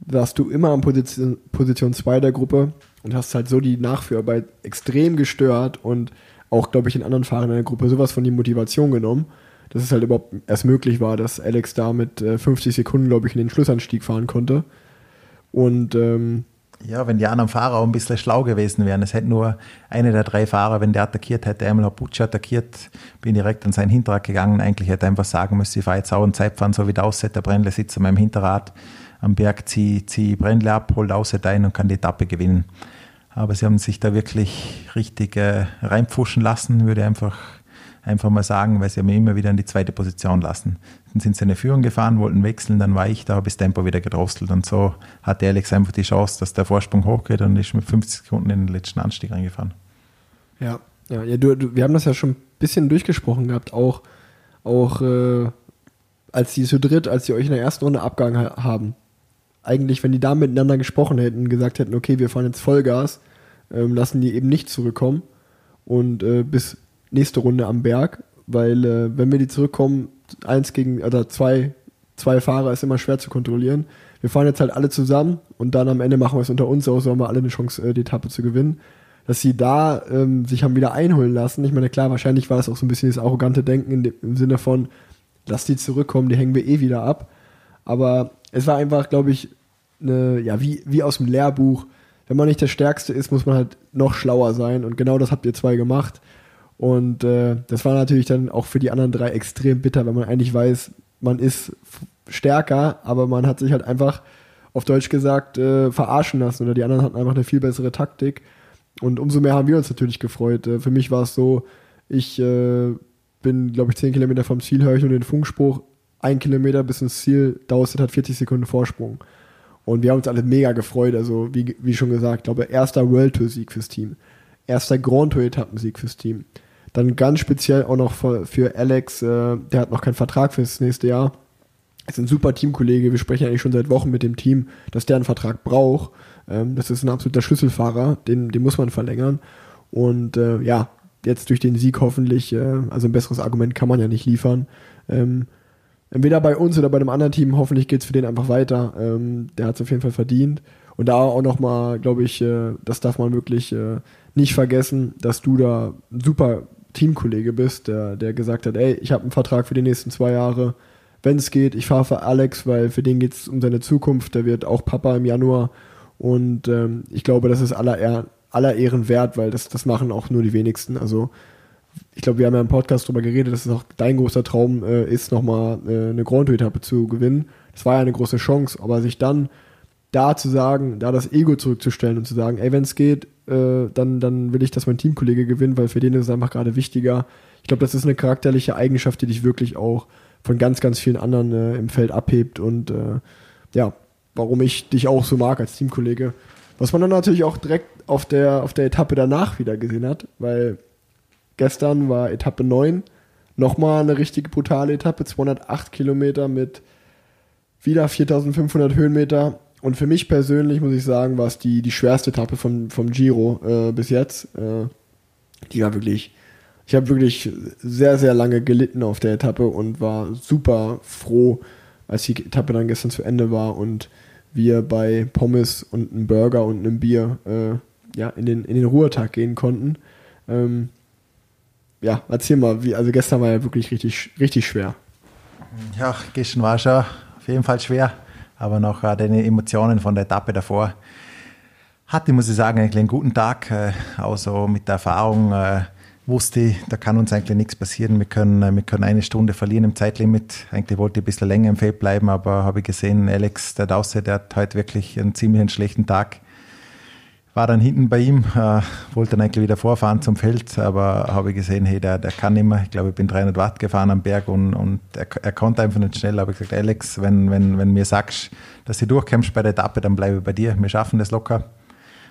warst du immer an Position, Position 2 der Gruppe und hast halt so die Nachführarbeit extrem gestört und auch, glaube ich, in anderen Fahrern in der Gruppe sowas von die Motivation genommen dass es halt überhaupt erst möglich war, dass Alex da mit äh, 50 Sekunden, glaube ich, in den Schlussanstieg fahren konnte. Und ähm, ja, wenn die anderen Fahrer auch ein bisschen schlau gewesen wären. Es hätte nur einer der drei Fahrer, wenn der attackiert hätte, einmal Bucci attackiert, bin direkt an seinen Hinterrad gegangen. Eigentlich hätte er einfach sagen müssen, ich fahre jetzt auch in Zeitfahren, so wie der Ausset, der Brennle sitzt an meinem Hinterrad am Berg, ziehe zieh Brennle ab, holt Ausset ein und kann die Etappe gewinnen. Aber sie haben sich da wirklich richtig äh, reinpfuschen lassen, würde einfach einfach mal sagen, weil sie haben immer wieder in die zweite Position lassen. Dann sind sie eine Führung gefahren, wollten wechseln, dann war ich da, habe das Tempo wieder gedrosselt und so hatte Alex einfach die Chance, dass der Vorsprung hochgeht und ist mit 50 Sekunden in den letzten Anstieg reingefahren. Ja, ja, ja du, du, wir haben das ja schon ein bisschen durchgesprochen gehabt, auch, auch äh, als die zu dritt, als die euch in der ersten Runde abgegangen haben. Eigentlich, wenn die da miteinander gesprochen hätten, gesagt hätten, okay, wir fahren jetzt Vollgas, ähm, lassen die eben nicht zurückkommen und äh, bis nächste Runde am Berg, weil äh, wenn wir die zurückkommen, eins gegen, oder zwei, zwei Fahrer ist immer schwer zu kontrollieren. Wir fahren jetzt halt alle zusammen und dann am Ende machen wir es unter uns aus, so haben wir alle eine Chance, äh, die Etappe zu gewinnen. Dass sie da ähm, sich haben wieder einholen lassen. Ich meine, klar, wahrscheinlich war das auch so ein bisschen das arrogante Denken im Sinne von, lass die zurückkommen, die hängen wir eh wieder ab. Aber es war einfach, glaube ich, eine, ja, wie, wie aus dem Lehrbuch. Wenn man nicht der Stärkste ist, muss man halt noch schlauer sein. Und genau das habt ihr zwei gemacht. Und äh, das war natürlich dann auch für die anderen drei extrem bitter, wenn man eigentlich weiß, man ist stärker, aber man hat sich halt einfach auf Deutsch gesagt äh, verarschen lassen oder die anderen hatten einfach eine viel bessere Taktik. Und umso mehr haben wir uns natürlich gefreut. Äh, für mich war es so, ich äh, bin, glaube ich, 10 Kilometer vom Ziel, höre ich nur den Funkspruch, ein Kilometer bis ins Ziel, Dauerset hat 40 Sekunden Vorsprung. Und wir haben uns alle mega gefreut. Also, wie, wie schon gesagt, glaube, erster World Tour Sieg fürs Team. Erster Grand Tour Etappensieg fürs Team. Dann ganz speziell auch noch für, für Alex, äh, der hat noch keinen Vertrag fürs nächste Jahr. Ist ein super Teamkollege. Wir sprechen eigentlich schon seit Wochen mit dem Team, dass der einen Vertrag braucht. Ähm, das ist ein absoluter Schlüsselfahrer, den, den muss man verlängern. Und äh, ja, jetzt durch den Sieg hoffentlich, äh, also ein besseres Argument kann man ja nicht liefern. Ähm, entweder bei uns oder bei einem anderen Team, hoffentlich geht es für den einfach weiter. Ähm, der hat es auf jeden Fall verdient. Und da auch nochmal, glaube ich, äh, das darf man wirklich äh, nicht vergessen, dass du da super Teamkollege bist, der, der gesagt hat, ey, ich habe einen Vertrag für die nächsten zwei Jahre. Wenn es geht, ich fahre für Alex, weil für den geht es um seine Zukunft. Der wird auch Papa im Januar. Und ähm, ich glaube, das ist aller, Ehren, aller Ehren wert, weil das, das machen auch nur die wenigsten. Also ich glaube, wir haben ja im Podcast darüber geredet, dass es auch dein großer Traum äh, ist, nochmal äh, eine Grand Tour-Etappe zu gewinnen. Das war ja eine große Chance, aber sich dann da zu sagen, da das Ego zurückzustellen und zu sagen, ey, wenn es geht, äh, dann, dann will ich, dass mein Teamkollege gewinnt, weil für den ist es einfach gerade wichtiger. Ich glaube, das ist eine charakterliche Eigenschaft, die dich wirklich auch von ganz, ganz vielen anderen äh, im Feld abhebt und äh, ja, warum ich dich auch so mag als Teamkollege. Was man dann natürlich auch direkt auf der, auf der Etappe danach wieder gesehen hat, weil gestern war Etappe 9, nochmal eine richtig brutale Etappe, 208 Kilometer mit wieder 4500 Höhenmeter und für mich persönlich muss ich sagen, war es die, die schwerste Etappe vom, vom Giro äh, bis jetzt. Äh, die war wirklich, ich habe wirklich sehr, sehr lange gelitten auf der Etappe und war super froh, als die Etappe dann gestern zu Ende war und wir bei Pommes und einem Burger und einem Bier äh, ja, in, den, in den Ruhetag gehen konnten. Ähm, ja, erzähl mal, wie, also gestern war ja wirklich richtig, richtig schwer. Ja, gestern war schon auf jeden Fall schwer, aber noch äh, den Emotionen von der Etappe davor hatte, muss ich sagen, eigentlich einen guten Tag. Äh, so mit der Erfahrung äh, wusste ich, da kann uns eigentlich nichts passieren. Wir können, äh, wir können eine Stunde verlieren im Zeitlimit. Eigentlich wollte ich ein bisschen länger im Feld bleiben, aber habe ich gesehen, Alex, der Dause, der hat heute wirklich einen ziemlich schlechten Tag. War dann hinten bei ihm, äh, wollte dann eigentlich wieder vorfahren zum Feld, aber habe ich gesehen, hey, der, der kann mehr. Ich glaube, ich bin 300 Watt gefahren am Berg und, und er, er konnte einfach nicht schnell. Habe ich gesagt, Alex, wenn, wenn, wenn mir sagst, dass du durchkämpfst bei der Etappe, dann bleibe ich bei dir. Wir schaffen das locker.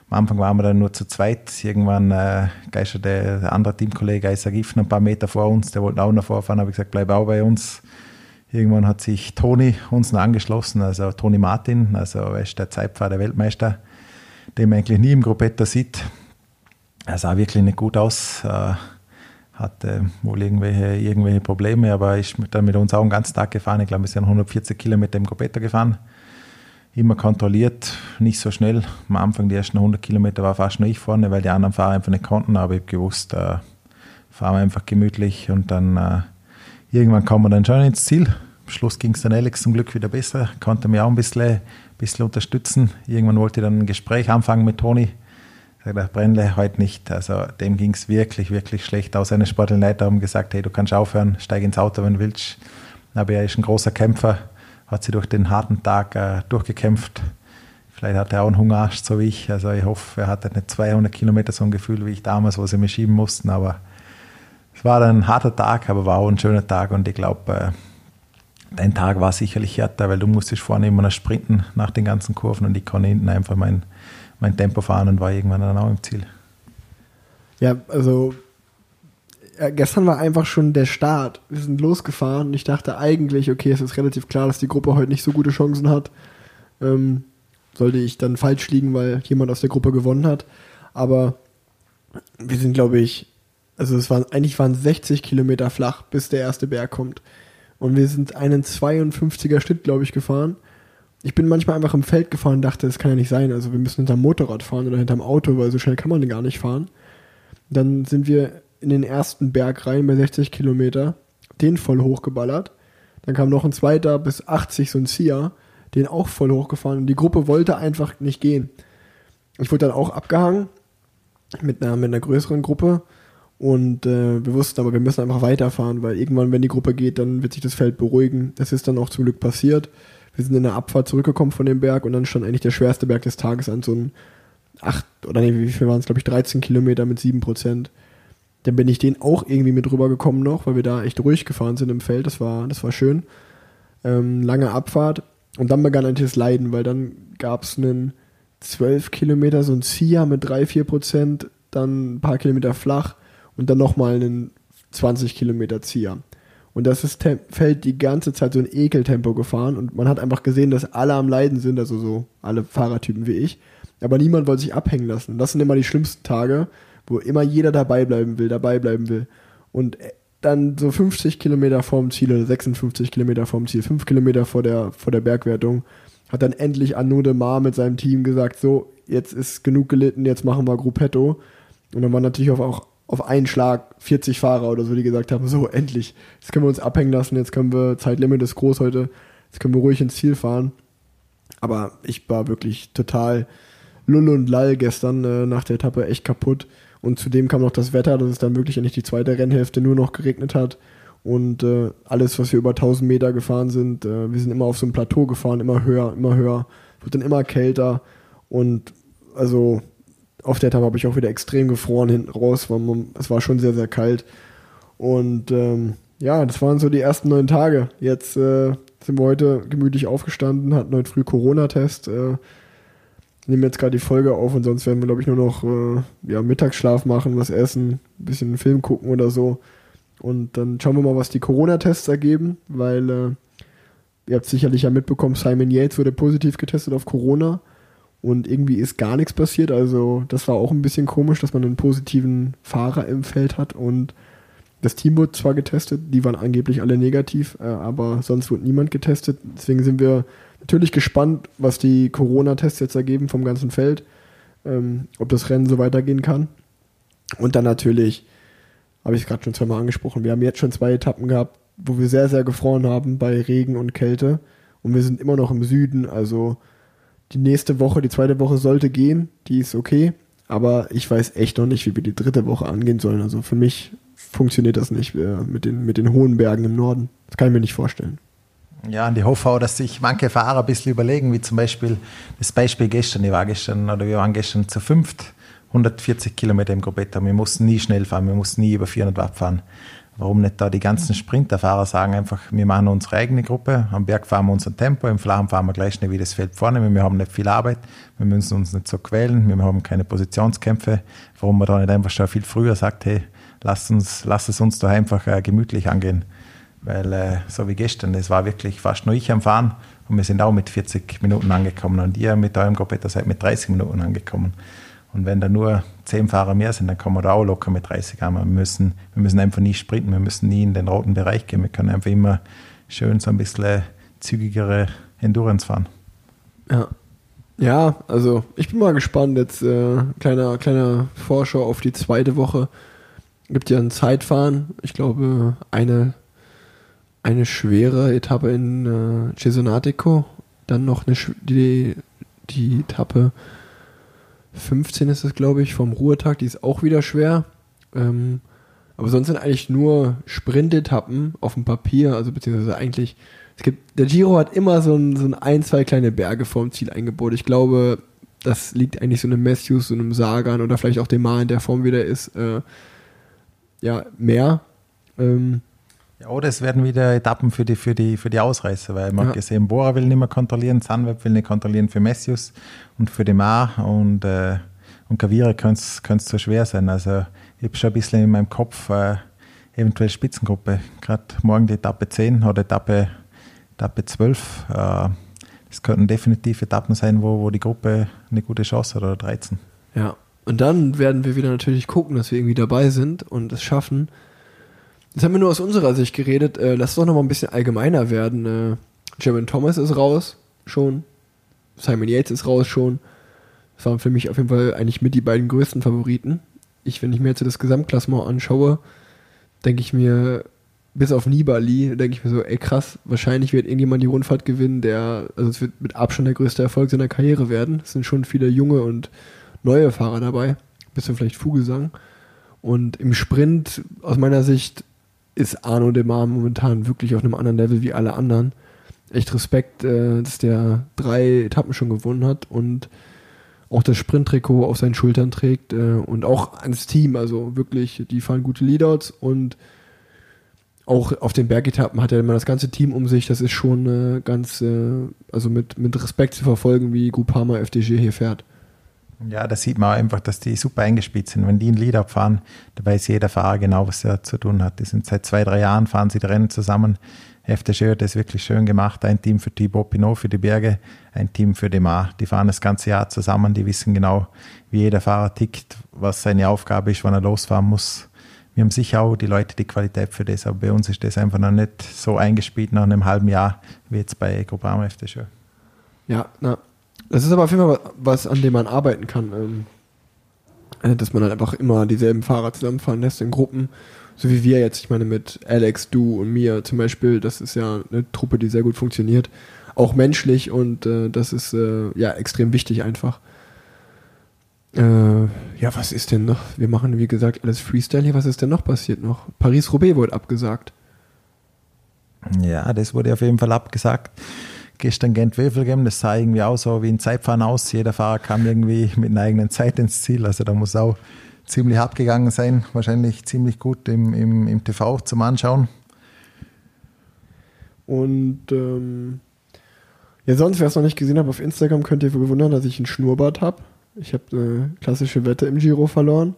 Am Anfang waren wir dann nur zu zweit. Irgendwann äh, geisterte der andere Teamkollege Isaac Giffen ein paar Meter vor uns, der wollte auch noch vorfahren, habe ich gesagt, bleib auch bei uns. Irgendwann hat sich Toni uns noch angeschlossen, also Toni Martin, also ist der Zeitfahrer der Weltmeister, den man eigentlich nie im Gruppetto sieht. Er sah wirklich nicht gut aus, äh, hatte wohl irgendwelche, irgendwelche Probleme, aber ist dann mit uns auch einen ganzen Tag gefahren. Ich glaube, wir sind 140 Kilometer im Gruppetto gefahren immer kontrolliert, nicht so schnell. Am Anfang, die ersten 100 Kilometer war fast nur ich vorne, weil die anderen Fahrer einfach nicht konnten, aber ich habe gewusst, äh, fahren wir einfach gemütlich und dann äh, irgendwann kommen wir dann schon ins Ziel. Am Schluss ging es dann Alex zum Glück wieder besser, konnte mich auch ein bisschen, bisschen unterstützen. Irgendwann wollte ich dann ein Gespräch anfangen mit Toni. Ich sagte, Brennle, heute nicht. Also dem ging es wirklich, wirklich schlecht. Auch seine sportlichen Leiter haben gesagt, hey, du kannst aufhören, steig ins Auto, wenn du willst. Aber er ist ein großer Kämpfer hat sich durch den harten Tag äh, durchgekämpft. Vielleicht hat er auch einen Hungerarsch, so wie ich. Also ich hoffe, er hatte nicht 200 Kilometer so ein Gefühl wie ich damals, wo sie mich schieben mussten. Aber es war dann ein harter Tag, aber war auch ein schöner Tag. Und ich glaube, äh, dein Tag war sicherlich härter, weil du musstest vorne immer noch sprinten nach den ganzen Kurven und ich konnte hinten einfach mein, mein Tempo fahren und war irgendwann dann auch im Ziel. Ja, also ja, gestern war einfach schon der Start. Wir sind losgefahren und ich dachte eigentlich, okay, es ist relativ klar, dass die Gruppe heute nicht so gute Chancen hat. Ähm, sollte ich dann falsch liegen, weil jemand aus der Gruppe gewonnen hat. Aber wir sind, glaube ich, also es waren, eigentlich waren 60 Kilometer flach, bis der erste Berg kommt. Und wir sind einen 52er Schnitt, glaube ich, gefahren. Ich bin manchmal einfach im Feld gefahren und dachte, das kann ja nicht sein. Also wir müssen hinterm Motorrad fahren oder hinterm Auto, weil so schnell kann man gar nicht fahren. Dann sind wir in den ersten Berg rein bei 60 Kilometer, den voll hochgeballert. Dann kam noch ein zweiter bis 80, so ein Sia, den auch voll hochgefahren und die Gruppe wollte einfach nicht gehen. Ich wurde dann auch abgehangen mit einer, mit einer größeren Gruppe und äh, wir wussten aber, wir müssen einfach weiterfahren, weil irgendwann, wenn die Gruppe geht, dann wird sich das Feld beruhigen. Das ist dann auch zum Glück passiert. Wir sind in der Abfahrt zurückgekommen von dem Berg und dann stand eigentlich der schwerste Berg des Tages an, so ein 8 oder nee, wie viel waren es, glaube ich, 13 Kilometer mit 7 Prozent. Dann bin ich den auch irgendwie mit rübergekommen noch, weil wir da echt ruhig gefahren sind im Feld. Das war, das war schön. Ähm, lange Abfahrt. Und dann begann eigentlich das Leiden, weil dann gab es einen 12 Kilometer, so ein Sia mit 3, 4 Prozent, dann ein paar Kilometer flach und dann nochmal einen 20 Kilometer Zia. Und das ist Feld die ganze Zeit so ein Ekeltempo gefahren und man hat einfach gesehen, dass alle am Leiden sind, also so alle Fahrertypen wie ich. Aber niemand wollte sich abhängen lassen. Das sind immer die schlimmsten Tage, wo immer jeder dabei bleiben will, dabei bleiben will. Und äh, dann so 50 Kilometer vorm Ziel oder 56 Kilometer vorm Ziel, 5 Kilometer vor der, vor der Bergwertung, hat dann endlich Anude Mar mit seinem Team gesagt, so, jetzt ist genug gelitten, jetzt machen wir Gruppetto. Und dann waren natürlich auch auf einen Schlag 40 Fahrer oder so, die gesagt haben, so, endlich, jetzt können wir uns abhängen lassen, jetzt können wir, Zeitlimit ist groß heute, jetzt können wir ruhig ins Ziel fahren. Aber ich war wirklich total lull und lall gestern äh, nach der Etappe echt kaputt. Und zudem kam noch das Wetter, dass es dann wirklich eigentlich die zweite Rennhälfte nur noch geregnet hat. Und äh, alles, was wir über 1000 Meter gefahren sind, äh, wir sind immer auf so einem Plateau gefahren, immer höher, immer höher, wird dann immer kälter. Und also auf der Etappe habe ich auch wieder extrem gefroren hinten raus, weil man, es war schon sehr, sehr kalt. Und ähm, ja, das waren so die ersten neun Tage. Jetzt äh, sind wir heute gemütlich aufgestanden, hatten heute früh Corona-Test. Äh, nehmen jetzt gerade die Folge auf und sonst werden wir, glaube ich, nur noch äh, ja, Mittagsschlaf machen, was essen, ein bisschen einen Film gucken oder so. Und dann schauen wir mal, was die Corona-Tests ergeben, weil äh, ihr habt sicherlich ja mitbekommen, Simon Yates wurde positiv getestet auf Corona. Und irgendwie ist gar nichts passiert. Also das war auch ein bisschen komisch, dass man einen positiven Fahrer im Feld hat und das Team wurde zwar getestet, die waren angeblich alle negativ, äh, aber sonst wurde niemand getestet. Deswegen sind wir natürlich gespannt, was die Corona-Tests jetzt ergeben vom ganzen Feld, ähm, ob das Rennen so weitergehen kann. Und dann natürlich, habe ich es gerade schon zweimal angesprochen, wir haben jetzt schon zwei Etappen gehabt, wo wir sehr, sehr gefroren haben bei Regen und Kälte. Und wir sind immer noch im Süden, also die nächste Woche, die zweite Woche sollte gehen, die ist okay. Aber ich weiß echt noch nicht, wie wir die dritte Woche angehen sollen. Also für mich funktioniert das nicht äh, mit, den, mit den hohen Bergen im Norden. Das kann ich mir nicht vorstellen. Ja, und ich hoffe auch, dass sich manche Fahrer ein bisschen überlegen, wie zum Beispiel das Beispiel gestern. Ich war gestern, oder wir waren gestern zu fünft, 140 Kilometer im Gruppetto. Wir mussten nie schnell fahren, wir mussten nie über 400 Watt fahren. Warum nicht da die ganzen Sprinterfahrer sagen einfach, wir machen unsere eigene Gruppe, am Berg fahren wir unser Tempo, im Flachen fahren wir gleich schnell wie das Feld vorne, wir haben nicht viel Arbeit, wir müssen uns nicht so quälen, wir haben keine Positionskämpfe. Warum man da nicht einfach schon viel früher sagt, hey, lass, uns, lass es uns da einfach äh, gemütlich angehen. Weil äh, so wie gestern, es war wirklich fast nur ich am Fahren und wir sind auch mit 40 Minuten angekommen und ihr mit eurem Gruppe seid mit 30 Minuten angekommen. Und wenn da nur zehn Fahrer mehr sind, dann kommen wir da auch locker mit 30 an. Wir müssen, wir müssen einfach nie sprinten, wir müssen nie in den roten Bereich gehen. Wir können einfach immer schön so ein bisschen zügigere Endurance fahren. Ja. Ja, also ich bin mal gespannt. Jetzt äh, kleiner, kleiner Vorschau auf die zweite Woche gibt ja ein Zeitfahren. Ich glaube, eine, eine schwere Etappe in äh, Cesonatico. Dann noch eine, die, die Etappe 15 ist es, glaube ich, vom Ruhetag. Die ist auch wieder schwer. Ähm, aber sonst sind eigentlich nur Sprintetappen auf dem Papier, also beziehungsweise eigentlich, es gibt, der Giro hat immer so ein, so ein, ein zwei kleine Berge vorm Ziel eingebaut. Ich glaube, das liegt eigentlich so einem Matthews, so einem Sagan oder vielleicht auch dem Mar in der Form, wie der ist, äh, ja, mehr. Ähm, ja, oder es werden wieder Etappen für die, für die, für die Ausreißer, weil man ja. gesehen, Bora will nicht mehr kontrollieren, Sunweb will nicht kontrollieren für Messius und für die Mar und, äh, und Kavira könnte es so schwer sein. Also ich habe schon ein bisschen in meinem Kopf äh, eventuell Spitzengruppe, gerade morgen die Etappe 10 oder Etappe, Etappe 12. Äh, das könnten definitiv Etappen sein, wo, wo die Gruppe eine gute Chance hat oder 13. Ja, und dann werden wir wieder natürlich gucken, dass wir irgendwie dabei sind und es schaffen. Jetzt haben wir nur aus unserer Sicht geredet. Äh, lass doch noch mal ein bisschen allgemeiner werden. Äh, Jeremy Thomas ist raus, schon. Simon Yates ist raus, schon. Das waren für mich auf jeden Fall eigentlich mit die beiden größten Favoriten. Ich, wenn ich mir jetzt das Gesamtklassement anschaue, denke ich mir, bis auf Nibali, denke ich mir so, ey krass, wahrscheinlich wird irgendjemand die Rundfahrt gewinnen, der, also es wird mit Abstand der größte Erfolg seiner Karriere werden. Es sind schon viele junge und neue Fahrer dabei, bisschen vielleicht Vogelsang. Und im Sprint, aus meiner Sicht, ist Arno Demar momentan wirklich auf einem anderen Level wie alle anderen. Echt Respekt, äh, dass der drei Etappen schon gewonnen hat und auch das Sprinttrikot auf seinen Schultern trägt äh, und auch ans Team. Also wirklich, die fahren gute Leadouts und auch auf den Bergetappen hat er immer das ganze Team um sich. Das ist schon äh, ganz, äh, also mit, mit Respekt zu verfolgen, wie Groupama FDG hier fährt. Ja, da sieht man einfach, dass die super eingespielt sind. Wenn die ein Lead abfahren, da weiß jeder Fahrer genau, was er zu tun hat. Die sind seit zwei, drei Jahren, fahren sie die Rennen zusammen. FDG hat das wirklich schön gemacht. Ein Team für Thibaut Pinot für die Berge, ein Team für die Mar. Die fahren das ganze Jahr zusammen. Die wissen genau, wie jeder Fahrer tickt, was seine Aufgabe ist, wann er losfahren muss. Wir haben sicher auch die Leute die Qualität für das, aber bei uns ist das einfach noch nicht so eingespielt nach einem halben Jahr wie jetzt bei Groupama FDG. Ja, na, das ist aber auf jeden Fall was, an dem man arbeiten kann. Ähm, äh, dass man halt einfach immer dieselben Fahrer zusammenfahren lässt in Gruppen. So wie wir jetzt, ich meine, mit Alex, du und mir zum Beispiel, das ist ja eine Truppe, die sehr gut funktioniert. Auch menschlich und äh, das ist äh, ja extrem wichtig einfach. Äh, ja, was ist denn noch? Wir machen, wie gesagt, alles Freestyle hier. Was ist denn noch passiert noch? Paris-Roubaix wurde abgesagt. Ja, das wurde auf jeden Fall abgesagt gestern Gent-Wevelgem, das sah irgendwie auch so wie ein Zeitfahren aus. Jeder Fahrer kam irgendwie mit einer eigenen Zeit ins Ziel. Also da muss auch ziemlich abgegangen sein. Wahrscheinlich ziemlich gut im, im, im TV zum Anschauen. Und ähm, ja, sonst, wer es noch nicht gesehen hat, auf Instagram könnt ihr bewundern, dass ich einen Schnurrbart habe. Ich habe eine klassische Wette im Giro verloren.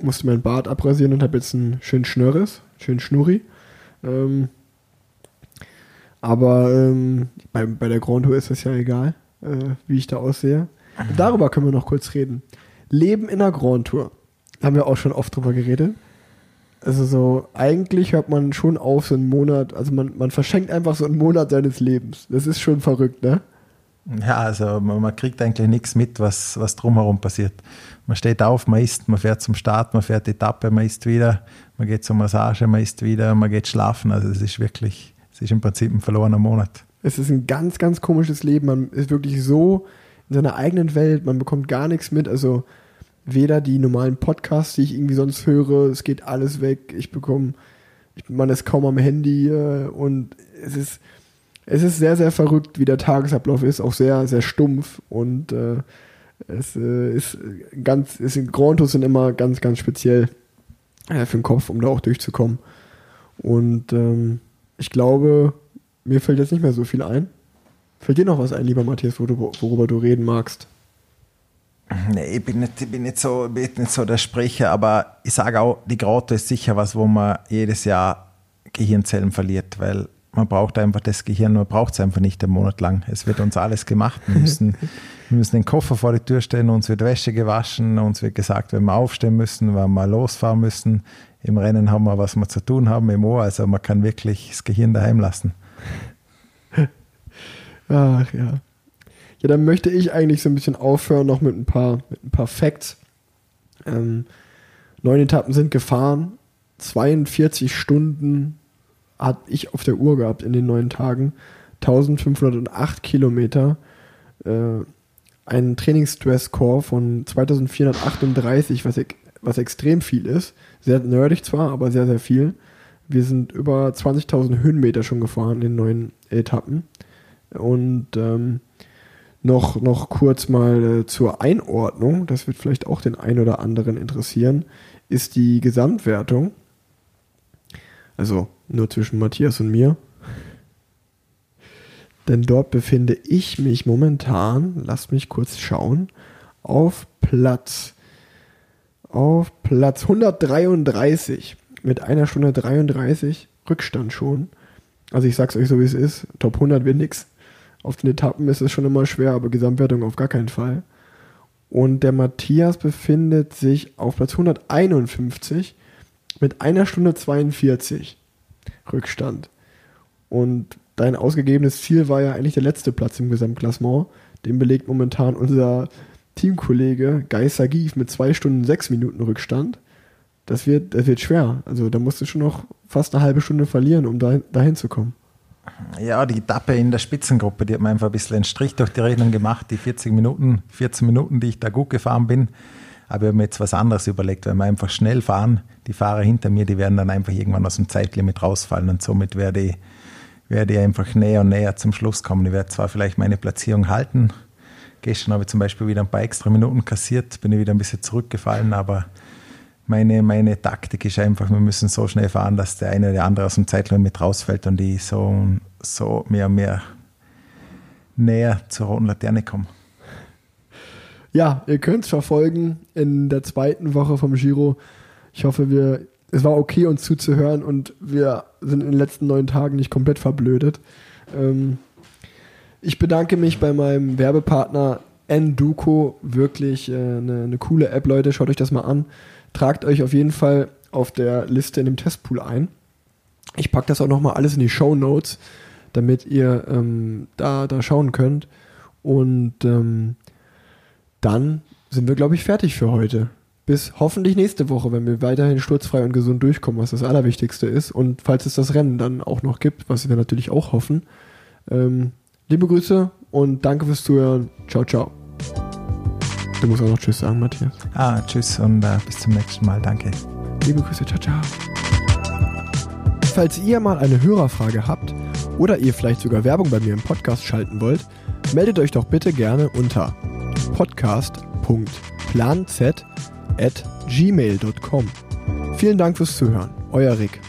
Musste meinen Bart abrasieren und habe jetzt einen schönen Schnörres, schönen Schnurri. Ähm, aber ähm, bei, bei der Grand Tour ist das ja egal, äh, wie ich da aussehe. Darüber können wir noch kurz reden. Leben in der Grand Tour. Haben wir auch schon oft drüber geredet. Also so, eigentlich hört man schon auf, so einen Monat, also man, man verschenkt einfach so einen Monat seines Lebens. Das ist schon verrückt, ne? Ja, also man, man kriegt eigentlich nichts mit, was, was drumherum passiert. Man steht auf, man isst, man fährt zum Start, man fährt die Etappe, man isst wieder, man geht zur Massage, man isst wieder, man geht schlafen. Also es ist wirklich, es ist im Prinzip ein verlorener Monat. Es ist ein ganz, ganz komisches Leben. Man ist wirklich so in seiner eigenen Welt, man bekommt gar nichts mit. Also weder die normalen Podcasts, die ich irgendwie sonst höre, es geht alles weg. Ich bekomme, ich, man ist kaum am Handy äh, und es ist, es ist sehr, sehr verrückt, wie der Tagesablauf ist, auch sehr, sehr stumpf und äh, es äh, ist ganz, es sind Grantos sind immer ganz, ganz speziell äh, für den Kopf, um da auch durchzukommen. Und ähm, ich glaube, mir fällt jetzt nicht mehr so viel ein. Fällt dir noch was ein, lieber Matthias, worüber, du reden magst? Nee, ich bin nicht, ich bin nicht, so, bin nicht so der Sprecher, aber ich sage auch, die Grotte ist sicher was, wo man jedes Jahr Gehirnzellen verliert, weil man braucht einfach das Gehirn, man braucht es einfach nicht einen Monat lang. Es wird uns alles gemacht. Wir müssen, wir müssen den Koffer vor die Tür stellen, uns wird Wäsche gewaschen, uns wird gesagt, wenn wir aufstehen müssen, wenn wir losfahren müssen. Im Rennen haben wir, was wir zu tun haben im Ohr. Also man kann wirklich das Gehirn daheim lassen. Ach ja. Ja, dann möchte ich eigentlich so ein bisschen aufhören, noch mit ein paar, mit ein paar Facts. Ähm, neun Etappen sind gefahren, 42 Stunden hat ich auf der Uhr gehabt in den neun Tagen, 1508 Kilometer, äh, ein Trainingsstress-Core von 2438, was, was extrem viel ist. Sehr nerdig zwar, aber sehr, sehr viel. Wir sind über 20.000 Höhenmeter schon gefahren in den neuen Etappen. Und ähm, noch, noch kurz mal äh, zur Einordnung, das wird vielleicht auch den einen oder anderen interessieren, ist die Gesamtwertung. Also nur zwischen Matthias und mir. Denn dort befinde ich mich momentan, lasst mich kurz schauen, auf Platz auf Platz 133 mit einer Stunde 33 Rückstand schon. Also ich sag's euch so wie es ist, Top 100 wird nix. Auf den Etappen ist es schon immer schwer, aber Gesamtwertung auf gar keinen Fall. Und der Matthias befindet sich auf Platz 151 mit einer Stunde 42 Rückstand. Und dein ausgegebenes Ziel war ja eigentlich der letzte Platz im Gesamtklassement. Den belegt momentan unser Teamkollege Guy Sagif mit zwei Stunden sechs Minuten Rückstand. Das wird, das wird schwer. Also da musst du schon noch fast eine halbe Stunde verlieren, um dahin, dahin zu kommen. Ja, die Etappe in der Spitzengruppe, die hat mir einfach ein bisschen einen Strich durch die Rechnung gemacht. Die 40 Minuten, 14 Minuten, die ich da gut gefahren bin. Aber ich habe mir jetzt was anderes überlegt, wenn wir einfach schnell fahren, die Fahrer hinter mir, die werden dann einfach irgendwann aus dem Zeitlimit rausfallen und somit werde ich, werde ich einfach näher und näher zum Schluss kommen. Ich werde zwar vielleicht meine Platzierung halten. Gestern habe ich zum Beispiel wieder ein paar extra Minuten kassiert, bin ich wieder ein bisschen zurückgefallen, aber meine, meine Taktik ist einfach, wir müssen so schnell fahren, dass der eine oder andere aus dem Zeitlimit rausfällt und ich so, so mehr und mehr näher zur roten Laterne komme. Ja, ihr könnt es verfolgen in der zweiten Woche vom Giro. Ich hoffe, wir, es war okay, uns zuzuhören und wir sind in den letzten neun Tagen nicht komplett verblödet. Ähm, ich bedanke mich bei meinem Werbepartner Enduko. Wirklich äh, eine, eine coole App, Leute. Schaut euch das mal an tragt euch auf jeden Fall auf der Liste in dem Testpool ein. Ich packe das auch nochmal alles in die Show Notes, damit ihr ähm, da, da schauen könnt. Und ähm, dann sind wir, glaube ich, fertig für heute. Bis hoffentlich nächste Woche, wenn wir weiterhin sturzfrei und gesund durchkommen, was das Allerwichtigste ist. Und falls es das Rennen dann auch noch gibt, was wir natürlich auch hoffen. Ähm, liebe Grüße und danke fürs Zuhören. Ciao, ciao. Du musst auch noch Tschüss sagen, Matthias. Ah, tschüss und äh, bis zum nächsten Mal. Danke. Liebe Grüße, ciao, ciao. Falls ihr mal eine Hörerfrage habt oder ihr vielleicht sogar Werbung bei mir im Podcast schalten wollt, meldet euch doch bitte gerne unter podcast.planz at gmail.com. Vielen Dank fürs Zuhören. Euer Rick.